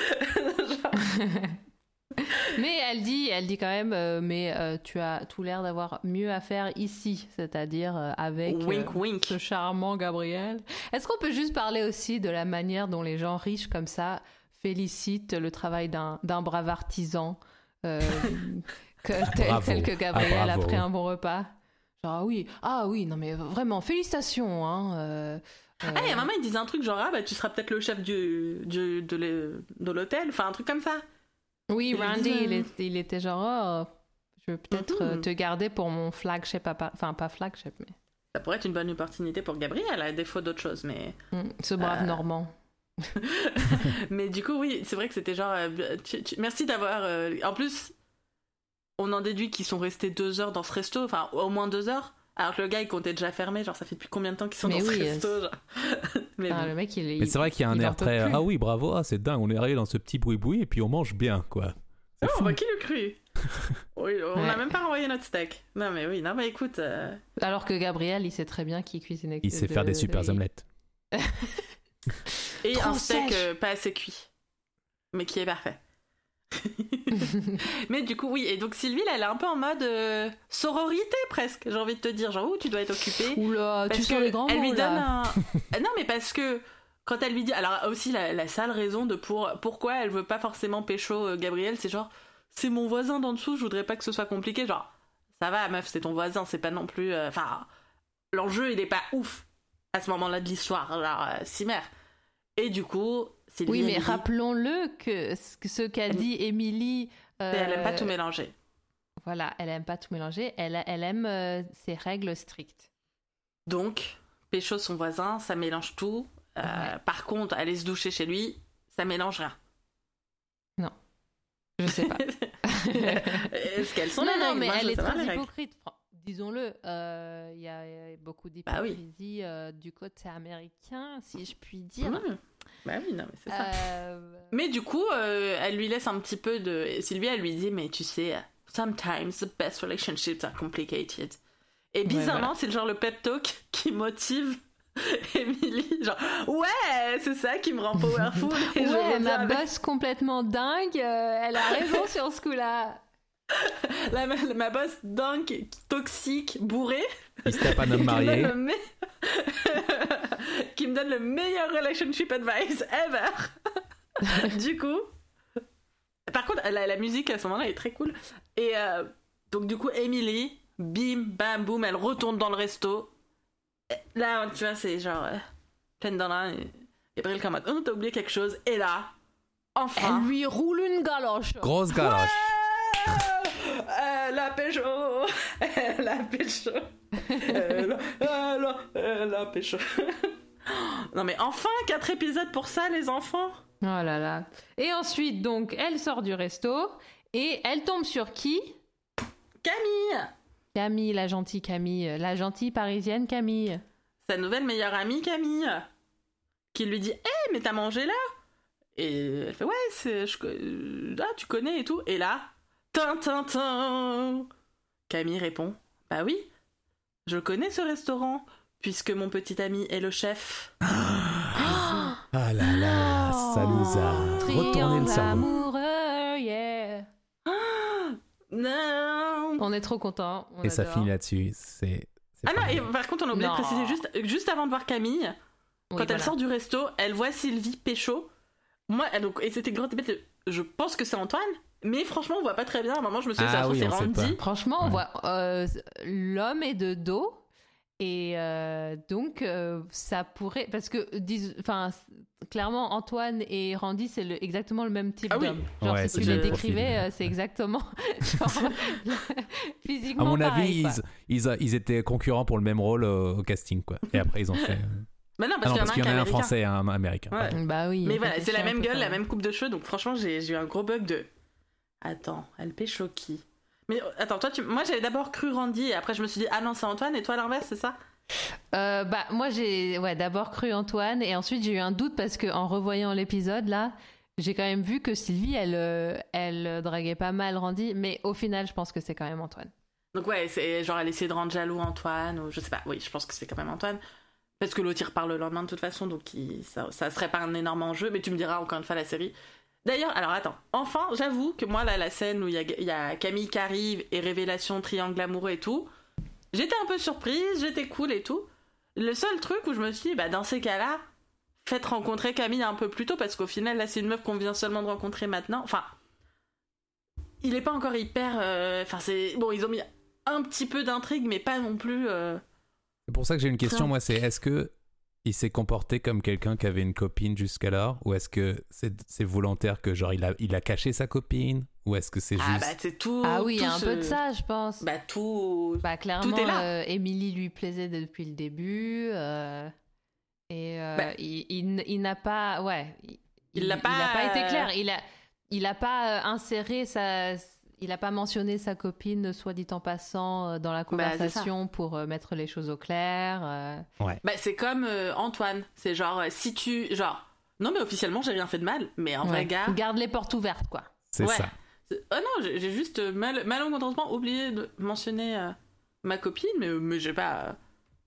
[SPEAKER 2] Mais elle dit, elle dit quand même, euh, mais euh, tu as tout l'air d'avoir mieux à faire ici, c'est-à-dire euh, avec euh,
[SPEAKER 1] wink wink.
[SPEAKER 2] ce charmant Gabriel. Est-ce qu'on peut juste parler aussi de la manière dont les gens riches comme ça félicitent le travail d'un d'un brave artisan euh, que, tel,
[SPEAKER 4] Bravo.
[SPEAKER 2] tel que Gabriel
[SPEAKER 4] Ah, bravo.
[SPEAKER 2] après un bon repas Genre, ah oui, ah oui, non mais vraiment, félicitations. Hein, euh,
[SPEAKER 1] Ah, à un moment, ils disaient un truc genre, ah bah tu seras peut-être le chef du, du- de l'e- de l'hôtel, enfin un truc comme ça.
[SPEAKER 2] Oui, Randy, il, est- il était genre, oh, je veux peut-être euh,
[SPEAKER 1] Mhm.
[SPEAKER 2] te garder pour mon flagship, enfin pas flagship, mais
[SPEAKER 1] Ça pourrait être une bonne opportunité pour Gabriel, à défaut d'autre chose, mais.
[SPEAKER 2] hmm, ce brave
[SPEAKER 1] Euh.
[SPEAKER 2] Normand.
[SPEAKER 1] mais du coup, oui, c'est vrai que c'était genre. euh, tu- tu- merci d'avoir. euh, En plus, on en déduit qu'ils sont restés deux heures dans ce resto, enfin au moins deux heures. Alors que le gars, il comptait déjà fermé, genre ça fait depuis combien de temps qu'ils sont
[SPEAKER 2] Mais
[SPEAKER 1] dans ce resto
[SPEAKER 2] euh,
[SPEAKER 1] genre. Mais
[SPEAKER 2] Ah,
[SPEAKER 1] bon.
[SPEAKER 2] le mec, il est.
[SPEAKER 4] Mais c'est vrai qu'il y a un
[SPEAKER 2] il
[SPEAKER 4] air très ah oui bravo ah c'est dingue on est arrivé dans ce petit boui boui et puis on mange bien quoi. C'est
[SPEAKER 1] Oh,
[SPEAKER 4] fou.
[SPEAKER 1] bah qui le cru Oh, oui, on n'a
[SPEAKER 2] Ouais.
[SPEAKER 1] même pas renvoyé notre steak. Non, mais oui, non, mais écoute. euh,
[SPEAKER 2] Alors que Gabriel, il sait très bien qu'il cuisine. avec
[SPEAKER 4] Il sait
[SPEAKER 2] de-
[SPEAKER 4] faire des
[SPEAKER 2] de-
[SPEAKER 4] super
[SPEAKER 2] il-
[SPEAKER 4] omelettes.
[SPEAKER 1] Et
[SPEAKER 2] Trop
[SPEAKER 1] un steak euh, pas assez cuit, mais qui est parfait. mais du coup, oui, et donc Sylvie, là, elle est un peu en mode euh, sororité presque, j'ai envie de te dire. Genre, ouh, tu dois être occupée.
[SPEAKER 2] Oula, tu
[SPEAKER 1] Parce que
[SPEAKER 2] les grands
[SPEAKER 1] elle lui donne
[SPEAKER 2] là.
[SPEAKER 1] un. Ah non, mais parce que quand elle lui dit. Alors, aussi, la, la sale raison de pour... pourquoi elle veut pas forcément pécho euh, Gabriel, c'est genre, c'est mon voisin d'en dessous, je voudrais pas que ce soit compliqué. Genre, ça va, meuf, c'est ton voisin, c'est pas non plus. euh, Enfin, l'enjeu, il est pas ouf à ce moment-là de l'histoire. Alors, euh, Cimer. Et du coup, Sylvie.
[SPEAKER 2] Oui, mais rappelons-le que ce que- ce qu'a dit Émilie. euh,
[SPEAKER 1] elle aime pas tout mélanger.
[SPEAKER 2] Voilà, elle aime pas tout mélanger. Elle, elle aime euh, ses règles strictes.
[SPEAKER 1] Donc, pécho son voisin, ça mélange tout. Euh,
[SPEAKER 2] Ouais.
[SPEAKER 1] Par contre, aller se doucher chez lui, ça mélange rien.
[SPEAKER 2] Je sais pas.
[SPEAKER 1] Est-ce qu'elles sont
[SPEAKER 2] non,
[SPEAKER 1] les
[SPEAKER 2] non,
[SPEAKER 1] règles?
[SPEAKER 2] mais
[SPEAKER 1] Moi, je
[SPEAKER 2] elle
[SPEAKER 1] veux
[SPEAKER 2] est
[SPEAKER 1] savoir
[SPEAKER 2] très
[SPEAKER 1] règles.
[SPEAKER 2] hypocrite. Fran- Disons-le, euh, il y, a il y a beaucoup
[SPEAKER 1] Bah oui.
[SPEAKER 2] d'hypocrisie euh, du côté américain, si je puis dire.
[SPEAKER 1] Mmh. Bah oui, non, mais c'est ça.
[SPEAKER 2] Euh,
[SPEAKER 1] Mais du coup, euh, elle lui laisse un petit peu de. Sylvie, elle lui dit, mais tu sais, sometimes the best relationships are complicated. Et bizarrement,
[SPEAKER 2] voilà.
[SPEAKER 1] c'est le genre le pep talk qui motive Emily. Genre, ouais, c'est ça qui me rend powerful. et
[SPEAKER 2] Ouais, ma boss complètement dingue, euh, elle a raison sur ce coup-là.
[SPEAKER 1] La- ma, ma boss dingue, toxique, bourrée.
[SPEAKER 4] Il se tape un homme marié.
[SPEAKER 1] donne le me- qui me donne le meilleur relationship advice ever. du coup, par contre, la, la musique à ce moment-là est très cool. Et euh, donc, du coup, Emily, bim, bam, boum, elle retourne dans le resto. Et Là, tu vois, c'est genre euh, pleine dans l'un. Et Gabriel comme oh, t'as oublié quelque chose. Et là, enfin.
[SPEAKER 2] Elle lui roule une galoche.
[SPEAKER 4] Grosse galoche.
[SPEAKER 1] A pécho. Elle a pécho. Elle a, elle a, elle a pécho. Non mais enfin, quatre épisodes pour ça les enfants.
[SPEAKER 2] Oh là là. Et ensuite, donc, elle sort du resto et elle tombe sur qui?
[SPEAKER 1] Camille.
[SPEAKER 2] Camille, la gentille Camille, la gentille parisienne Camille.
[SPEAKER 1] Sa nouvelle meilleure amie Camille Qui lui dit Hé mais t'as mangé là? Et elle fait Ouais, c'est, je, euh, ah, tu connais et tout. Et là, tin tin tin Camille répond Bah oui, je connais ce restaurant Puisque mon petit ami est le chef
[SPEAKER 4] Ah là là, ça nous a retourné le cerveau.
[SPEAKER 2] amoureux, yeah.
[SPEAKER 1] Non
[SPEAKER 2] On est trop contents. on
[SPEAKER 4] Et ça finit là-dessus. C'est.
[SPEAKER 1] Ah non, et par contre, on a oublié de préciser juste, juste avant de voir Camille,
[SPEAKER 2] Oui,
[SPEAKER 1] quand elle sort du resto, elle voit Sylvie pécho. Moi, elle- donc, et c'était une grande débate. de- Je pense que c'est Antoine, mais franchement, on voit pas très bien. À un moment, je me suis dit,
[SPEAKER 4] Ah
[SPEAKER 1] ça
[SPEAKER 4] oui,
[SPEAKER 1] c'est Randy.
[SPEAKER 2] Franchement, on
[SPEAKER 4] Ouais.
[SPEAKER 2] voit euh, l'homme est de dos. Et euh, donc, euh, ça pourrait. Parce que, dis- enfin, clairement, Antoine et Randy, c'est le- exactement le même type
[SPEAKER 1] Ah oui.
[SPEAKER 2] d'homme. Genre,
[SPEAKER 4] Ouais,
[SPEAKER 2] si
[SPEAKER 4] c'est
[SPEAKER 2] tu
[SPEAKER 1] le
[SPEAKER 2] les décrivais, euh, c'est exactement. genre, physiquement.
[SPEAKER 4] À mon
[SPEAKER 2] pareil,
[SPEAKER 4] avis,
[SPEAKER 2] quoi.
[SPEAKER 4] ils, ils, ils étaient concurrents pour le même rôle au, au casting, quoi. Et après, ils ont fait.
[SPEAKER 1] Mais non,
[SPEAKER 4] Ah
[SPEAKER 1] parce
[SPEAKER 4] non,
[SPEAKER 1] qu'il y en a un
[SPEAKER 4] qu'il y
[SPEAKER 1] qui
[SPEAKER 4] en
[SPEAKER 1] est
[SPEAKER 4] a un
[SPEAKER 1] américain.
[SPEAKER 4] français et un américain.
[SPEAKER 1] Ouais.
[SPEAKER 2] Bah oui.
[SPEAKER 1] Mais voilà, c'est la même gueule, la même coupe de cheveux. Donc, franchement, j'ai eu un gros bug de. Attends, elle pécho qui? Mais euh, attends, toi, tu... moi, j'avais d'abord cru Randy, et après, je me suis dit, ah non, c'est Antoine, et toi, l'inverse, c'est ça?
[SPEAKER 2] Euh, bah moi j'ai ouais d'abord cru Antoine et ensuite j'ai eu un doute parce que en revoyant l'épisode là j'ai quand même vu que Sylvie elle euh, elle draguait pas mal Randy mais au final je pense que c'est quand même Antoine.
[SPEAKER 1] Donc ouais, c'est genre elle essaie de rendre jaloux Antoine, ou je sais pas, oui, je pense que c'est quand même Antoine. Parce que l'autre il repart le lendemain de toute façon, donc il- ça, ça serait pas un énorme enjeu, mais tu me diras encore une fois la série. D'ailleurs, alors attends, enfin, j'avoue que moi là, la scène où il y a, il y a Camille qui arrive et révélation, triangle amoureux et tout, j'étais un peu surprise, j'étais cool et tout. Le seul truc où je me suis dit, bah dans ces cas-là, faites rencontrer Camille un peu plus tôt, parce qu'au final là c'est une meuf qu'on vient seulement de rencontrer maintenant. Enfin, il est pas encore hyper. euh, Enfin, c'est. Bon, ils ont mis un petit peu d'intrigue, mais pas non plus. euh,
[SPEAKER 4] C'est pour ça que j'ai une question, moi, c'est est-ce que il s'est comporté comme quelqu'un qui avait une copine jusqu'alors ou est-ce que c'est c'est volontaire que genre il a, il a caché sa copine ou est-ce que c'est
[SPEAKER 1] Ah
[SPEAKER 4] juste
[SPEAKER 1] bah c'est tout.
[SPEAKER 2] ah oui
[SPEAKER 1] tout
[SPEAKER 2] un
[SPEAKER 1] ce-
[SPEAKER 2] peu de ça je pense.
[SPEAKER 1] Bah tout.
[SPEAKER 2] Bah clairement
[SPEAKER 1] tout est là.
[SPEAKER 2] euh, lui plaisait depuis le début euh, et euh,
[SPEAKER 1] Bah.
[SPEAKER 2] il, il- il n'a pas ouais il,
[SPEAKER 1] il pas,
[SPEAKER 2] n'a pas été clair il a il a pas inséré sa il a pas mentionné sa copine soit dit en passant euh, dans la
[SPEAKER 1] Bah,
[SPEAKER 2] conversation pour euh, mettre les choses au clair euh.
[SPEAKER 1] Bah c'est comme euh, Antoine. C'est genre, euh, si tu. Genre. Non, mais officiellement, j'ai rien fait de mal, mais en vrai,
[SPEAKER 2] Ouais.
[SPEAKER 1] gars.
[SPEAKER 2] garde les portes ouvertes quoi
[SPEAKER 4] c'est
[SPEAKER 1] ouais.
[SPEAKER 4] ça
[SPEAKER 1] Ah non, j'ai juste mal, malencontreusement oublié de mentionner euh, ma copine, mais, mais j'ai pas.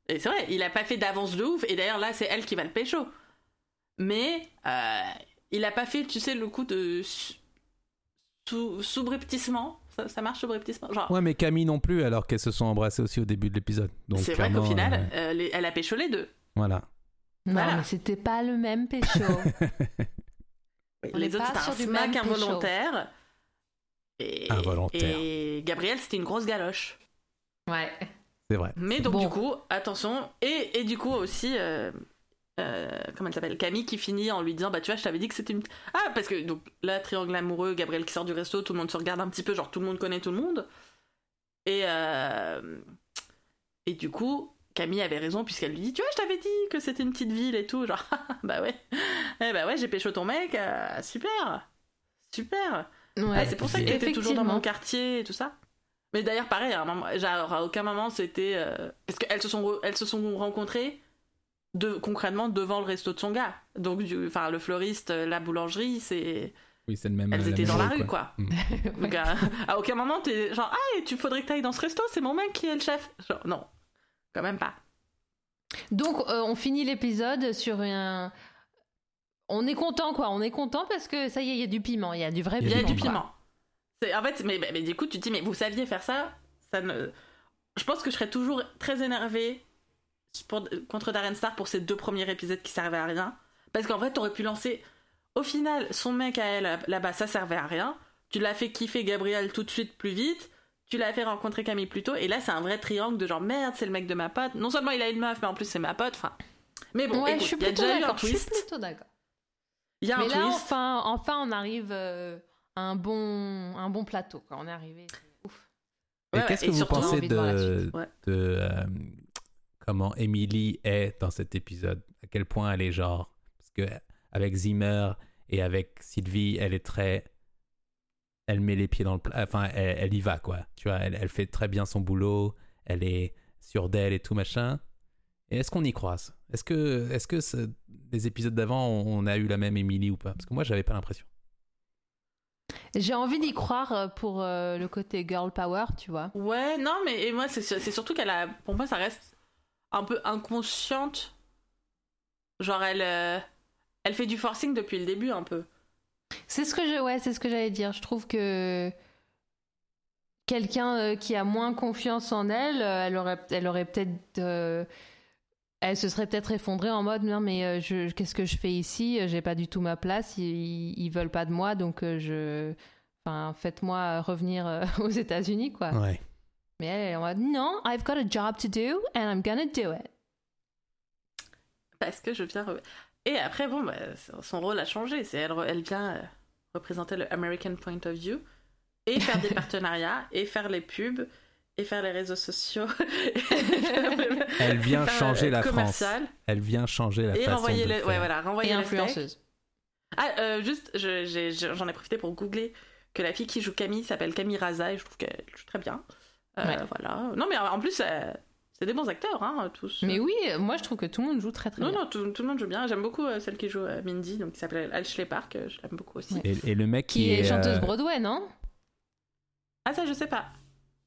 [SPEAKER 1] Et c'est vrai, il a pas fait d'avance de ouf, et d'ailleurs là, c'est elle qui va le pécho. Mais euh, il a pas fait, tu sais, le coup de sous- subrepticement. Ça, ça marche subrepticement Genre,
[SPEAKER 4] Ouais, mais Camille non plus, alors qu'elles se sont embrassées aussi au début de l'épisode. Donc
[SPEAKER 1] c'est vrai qu'au final,
[SPEAKER 4] euh,
[SPEAKER 1] euh, les- elle a pécho les deux.
[SPEAKER 4] voilà.
[SPEAKER 2] Non,
[SPEAKER 1] Voilà.
[SPEAKER 2] mais c'était pas le même pécho. On
[SPEAKER 1] les autres, c'était un smack involontaire. Et,
[SPEAKER 4] Involontaire.
[SPEAKER 1] Et Gabriel, c'était une grosse galoche.
[SPEAKER 2] ouais.
[SPEAKER 4] C'est vrai.
[SPEAKER 1] Mais donc
[SPEAKER 2] Bon.
[SPEAKER 1] du coup, attention. Et, et du coup aussi, euh, comment elle s'appelle Camille qui finit en lui disant, bah tu vois, je t'avais dit que c'était une... Ah, parce que donc là, triangle amoureux, Gabriel qui sort du resto, tout le monde se regarde un petit peu, genre tout le monde connaît tout le monde. Et, euh, et du coup, Camille avait raison puisqu'elle lui dit, tu vois, je t'avais dit que c'était une petite ville et tout. Genre, bah ouais. Eh bah ouais, j'ai pécho ton mec, euh, super. Super.
[SPEAKER 2] Ouais,
[SPEAKER 1] Ah, c'est pour ça que t'étais toujours dans mon quartier et tout ça. Mais d'ailleurs, pareil, à, un moment, genre, à aucun moment c'était. euh, Parce qu'elles se, sont re- elles se sont rencontrées de, concrètement devant le resto de son gars. Donc, du... enfin, le fleuriste, la boulangerie, c'est.
[SPEAKER 4] Oui, c'est le même.
[SPEAKER 1] Elles
[SPEAKER 4] la
[SPEAKER 1] étaient
[SPEAKER 4] même
[SPEAKER 1] dans la
[SPEAKER 4] rue,
[SPEAKER 1] quoi.
[SPEAKER 4] Mm.
[SPEAKER 1] Donc, à, à aucun moment t'es genre, ah, et tu faudrait que t'ailles dans ce resto, c'est mon mec qui est le chef. Genre, non, quand même pas.
[SPEAKER 2] Donc, euh, on finit l'épisode sur un. On est content, quoi. On est content parce que ça y est, il y a du piment. Il y a du vrai
[SPEAKER 4] Il
[SPEAKER 1] Il y
[SPEAKER 2] piment.
[SPEAKER 1] a du piment. C'est- En fait, mais, mais, mais du coup, tu te dis, mais vous saviez faire ça, ça ne... Je pense que je serais toujours très énervée pour- contre Darren Star pour ces deux premiers épisodes qui servaient à rien. Parce qu'en fait, t'aurais pu lancer. Au final, son mec à elle, là-bas, ça servait à rien. Tu l'as fait kiffer Gabriel tout de suite plus vite. Tu l'as fait rencontrer Camille plus tôt. Et là, c'est un vrai triangle de genre merde, c'est le mec de ma pote. Non seulement il a une meuf, mais en plus c'est ma pote. Enfin. Mais bon,
[SPEAKER 2] ouais,
[SPEAKER 1] écoute,
[SPEAKER 2] je suis
[SPEAKER 1] il y a
[SPEAKER 2] plutôt
[SPEAKER 1] déjà eu un
[SPEAKER 2] d'accord. Je suis
[SPEAKER 1] twist.
[SPEAKER 2] plutôt d'accord.
[SPEAKER 1] Il y a un
[SPEAKER 2] Mais là,
[SPEAKER 1] twist.
[SPEAKER 2] enfin, enfin, on arrive euh, à un bon, un bon plateau. Quoi. On est arrivé. Ouf.
[SPEAKER 4] Et
[SPEAKER 1] Ouais,
[SPEAKER 4] qu'est-ce que
[SPEAKER 1] et
[SPEAKER 4] vous
[SPEAKER 1] surtout,
[SPEAKER 4] pensez
[SPEAKER 2] de.
[SPEAKER 1] Ouais.
[SPEAKER 4] euh, comment Emily est dans cet épisode À quel point elle est genre Parce que avec Zimmer et avec Sylvie, elle est très. Elle met les pieds dans le plat. Enfin, elle, elle y va, quoi. Tu vois, elle, elle fait très bien son boulot. Elle est sûre d'elle et tout machin. Et est-ce qu'on y croise? Est-ce que, est-ce que ce- les épisodes d'avant, on a eu la même Emily ou pas? Parce que moi, j'avais pas l'impression.
[SPEAKER 2] J'ai envie d'y croire euh, pour euh, le côté girl power, tu vois.
[SPEAKER 1] Ouais, non, mais et moi, c'est c'est surtout qu'elle a. Pour moi, ça reste un peu inconsciente. Genre, elle. euh, elle fait du forcing depuis le début, un peu.
[SPEAKER 2] C'est ce que je, ouais, c'est ce que j'allais dire. Je trouve que quelqu'un euh, qui a moins confiance en elle, euh, elle aurait, elle aurait peut-être, euh, elle se serait peut-être effondrée en mode non mais euh, je, qu'est-ce que je fais ici? J'ai pas du tout ma place. Ils, ils veulent pas de moi, donc euh, je, enfin, faites-moi revenir euh, aux États-Unis, quoi.
[SPEAKER 4] Ouais.
[SPEAKER 2] Mais elle, elle est en mode non, I've got a job to do and I'm gonna do it.
[SPEAKER 1] Parce que je viens. Et après, bon, bah, son rôle a changé. C'est elle, elle vient euh, représenter le American Point of View et faire des partenariats et faire les pubs et faire les réseaux sociaux.
[SPEAKER 4] Elle vient changer
[SPEAKER 1] euh,
[SPEAKER 4] la France. Elle vient changer la
[SPEAKER 1] Et
[SPEAKER 4] façon
[SPEAKER 1] renvoyer
[SPEAKER 4] de
[SPEAKER 1] les,
[SPEAKER 4] faire.
[SPEAKER 1] ouais, voilà, renvoyer
[SPEAKER 2] Et influenceuse.
[SPEAKER 1] Ah, euh, juste, je- j'en ai, profité pour googler que la fille qui joue Camille s'appelle Camille Raza et je trouve qu'elle joue très bien. Euh,
[SPEAKER 2] Ouais.
[SPEAKER 1] Voilà. Non, mais en plus, euh, c'est des bons acteurs, hein, tous.
[SPEAKER 2] Mais oui, euh, moi je trouve que tout le monde joue très très
[SPEAKER 1] Non,
[SPEAKER 2] bien.
[SPEAKER 1] non, tout, tout le monde joue bien. J'aime beaucoup euh, celle qui joue euh, Mindy, donc qui s'appelle Ashley Park. euh, Je l'aime beaucoup aussi.
[SPEAKER 2] Ouais.
[SPEAKER 4] Et, et le mec qui,
[SPEAKER 2] Qui est chanteuse
[SPEAKER 4] euh,
[SPEAKER 2] Broadway, non?
[SPEAKER 1] Ah, ça, je sais pas.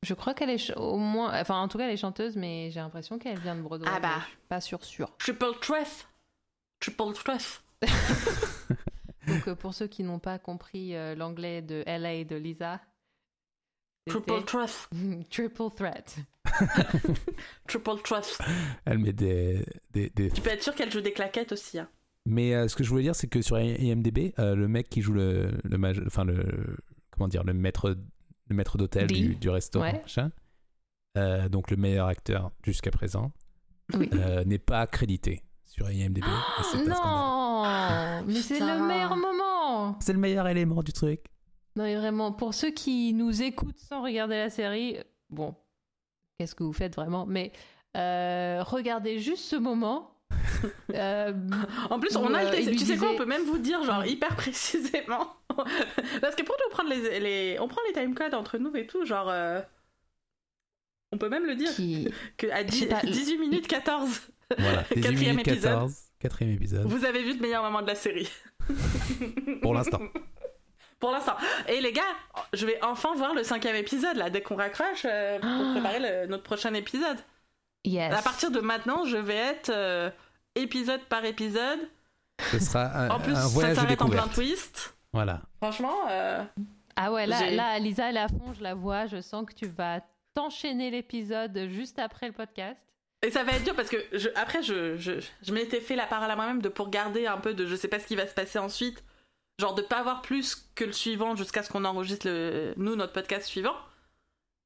[SPEAKER 2] Je crois qu'elle est au moins, enfin en tout cas elle est chanteuse, mais j'ai l'impression qu'elle vient de Broadway.
[SPEAKER 1] Ah bah.
[SPEAKER 2] Je suis pas sûre sûre.
[SPEAKER 1] Triple Threat. Triple Threat.
[SPEAKER 2] Donc euh, pour ceux qui n'ont pas compris euh, l'anglais de LA et de Lisa,
[SPEAKER 1] Triple Threat.
[SPEAKER 2] triple threat.
[SPEAKER 1] Triple Threat.
[SPEAKER 4] Elle met des, des, des-
[SPEAKER 1] Tu peux être sûr qu'elle joue des claquettes aussi. hein.
[SPEAKER 4] Mais euh, ce que je voulais dire, c'est que sur IMDb, euh, le mec qui joue le, le enfin le, comment dire, le maître, le maître d'hôtel du, du restaurant,
[SPEAKER 2] Ouais.
[SPEAKER 4] machin, euh, donc le meilleur acteur jusqu'à présent,
[SPEAKER 2] Oui.
[SPEAKER 4] euh, n'est pas accrédité sur IMDb. scandale.
[SPEAKER 2] non, mais c'est le meilleur moment.
[SPEAKER 4] C'est le meilleur élément du truc.
[SPEAKER 2] Non mais vraiment, pour ceux qui nous écoutent sans regarder la série, bon, qu'est-ce que vous faites vraiment? Mais euh, regardez juste ce moment. Euh,
[SPEAKER 1] En plus, on a le
[SPEAKER 2] euh,
[SPEAKER 1] Tu sais quoi, on peut même vous dire, genre, hyper précisément. Parce que pour nous prendre les, les. On prend les timecodes entre nous et tout, genre. euh, On peut même le dire.
[SPEAKER 2] qui...
[SPEAKER 1] Que à
[SPEAKER 2] Je sais
[SPEAKER 1] 10
[SPEAKER 2] pas, le-
[SPEAKER 1] 18 minutes 14,
[SPEAKER 4] Voilà, 18
[SPEAKER 1] Quatrième
[SPEAKER 4] minutes
[SPEAKER 1] épisode.
[SPEAKER 4] 14, quatrième épisode,
[SPEAKER 1] vous avez vu le meilleur moment de la série.
[SPEAKER 4] pour l'instant.
[SPEAKER 1] Pour l'instant. Et les gars, je vais enfin voir le cinquième épisode, là, dès qu'on raccroche, euh, pour préparer le- notre prochain épisode.
[SPEAKER 2] Yes.
[SPEAKER 1] À partir de maintenant, je vais être euh, épisode par épisode.
[SPEAKER 4] Ce sera un,
[SPEAKER 1] En plus,
[SPEAKER 4] un
[SPEAKER 1] ça
[SPEAKER 4] voyage
[SPEAKER 1] s'arrête en plein twist.
[SPEAKER 4] Voilà.
[SPEAKER 1] Franchement, euh,
[SPEAKER 2] Ah ouais, là, Lisa, elle est à fond, je la vois. Je sens que tu vas t'enchaîner l'épisode juste après le podcast.
[SPEAKER 1] Et ça va être dur parce que je, après, je, je, je m'étais fait la parole à moi-même de pour garder un peu de je sais pas ce qui va se passer ensuite. Genre de pas avoir plus que le suivant jusqu'à ce qu'on enregistre le, nous notre podcast suivant.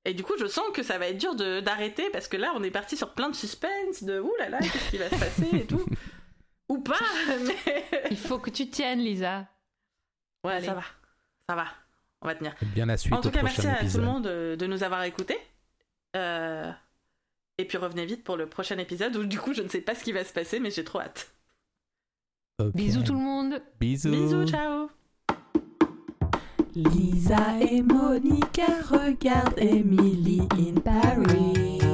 [SPEAKER 1] Et du coup, je sens que ça va être dur de- d'arrêter parce que là, on est parti sur plein de suspense, de ouh là là, qu'est-ce qui va se passer et tout. Ou pas, mais.
[SPEAKER 2] Il faut que tu tiennes, Lisa.
[SPEAKER 1] Ouais,
[SPEAKER 2] Allez.
[SPEAKER 1] ça va. Ça va. On va tenir.
[SPEAKER 4] Et bien la suite
[SPEAKER 1] En tout cas, merci à tout le monde de, de nous avoir écoutés. Euh, Et puis revenez vite pour le prochain épisode où du coup je ne sais pas ce qui va se passer mais j'ai trop hâte.
[SPEAKER 2] Bisous tout le monde.
[SPEAKER 4] Bisous.
[SPEAKER 1] Bisous, ciao
[SPEAKER 3] Lisa et Monica regardent Emily in Paris.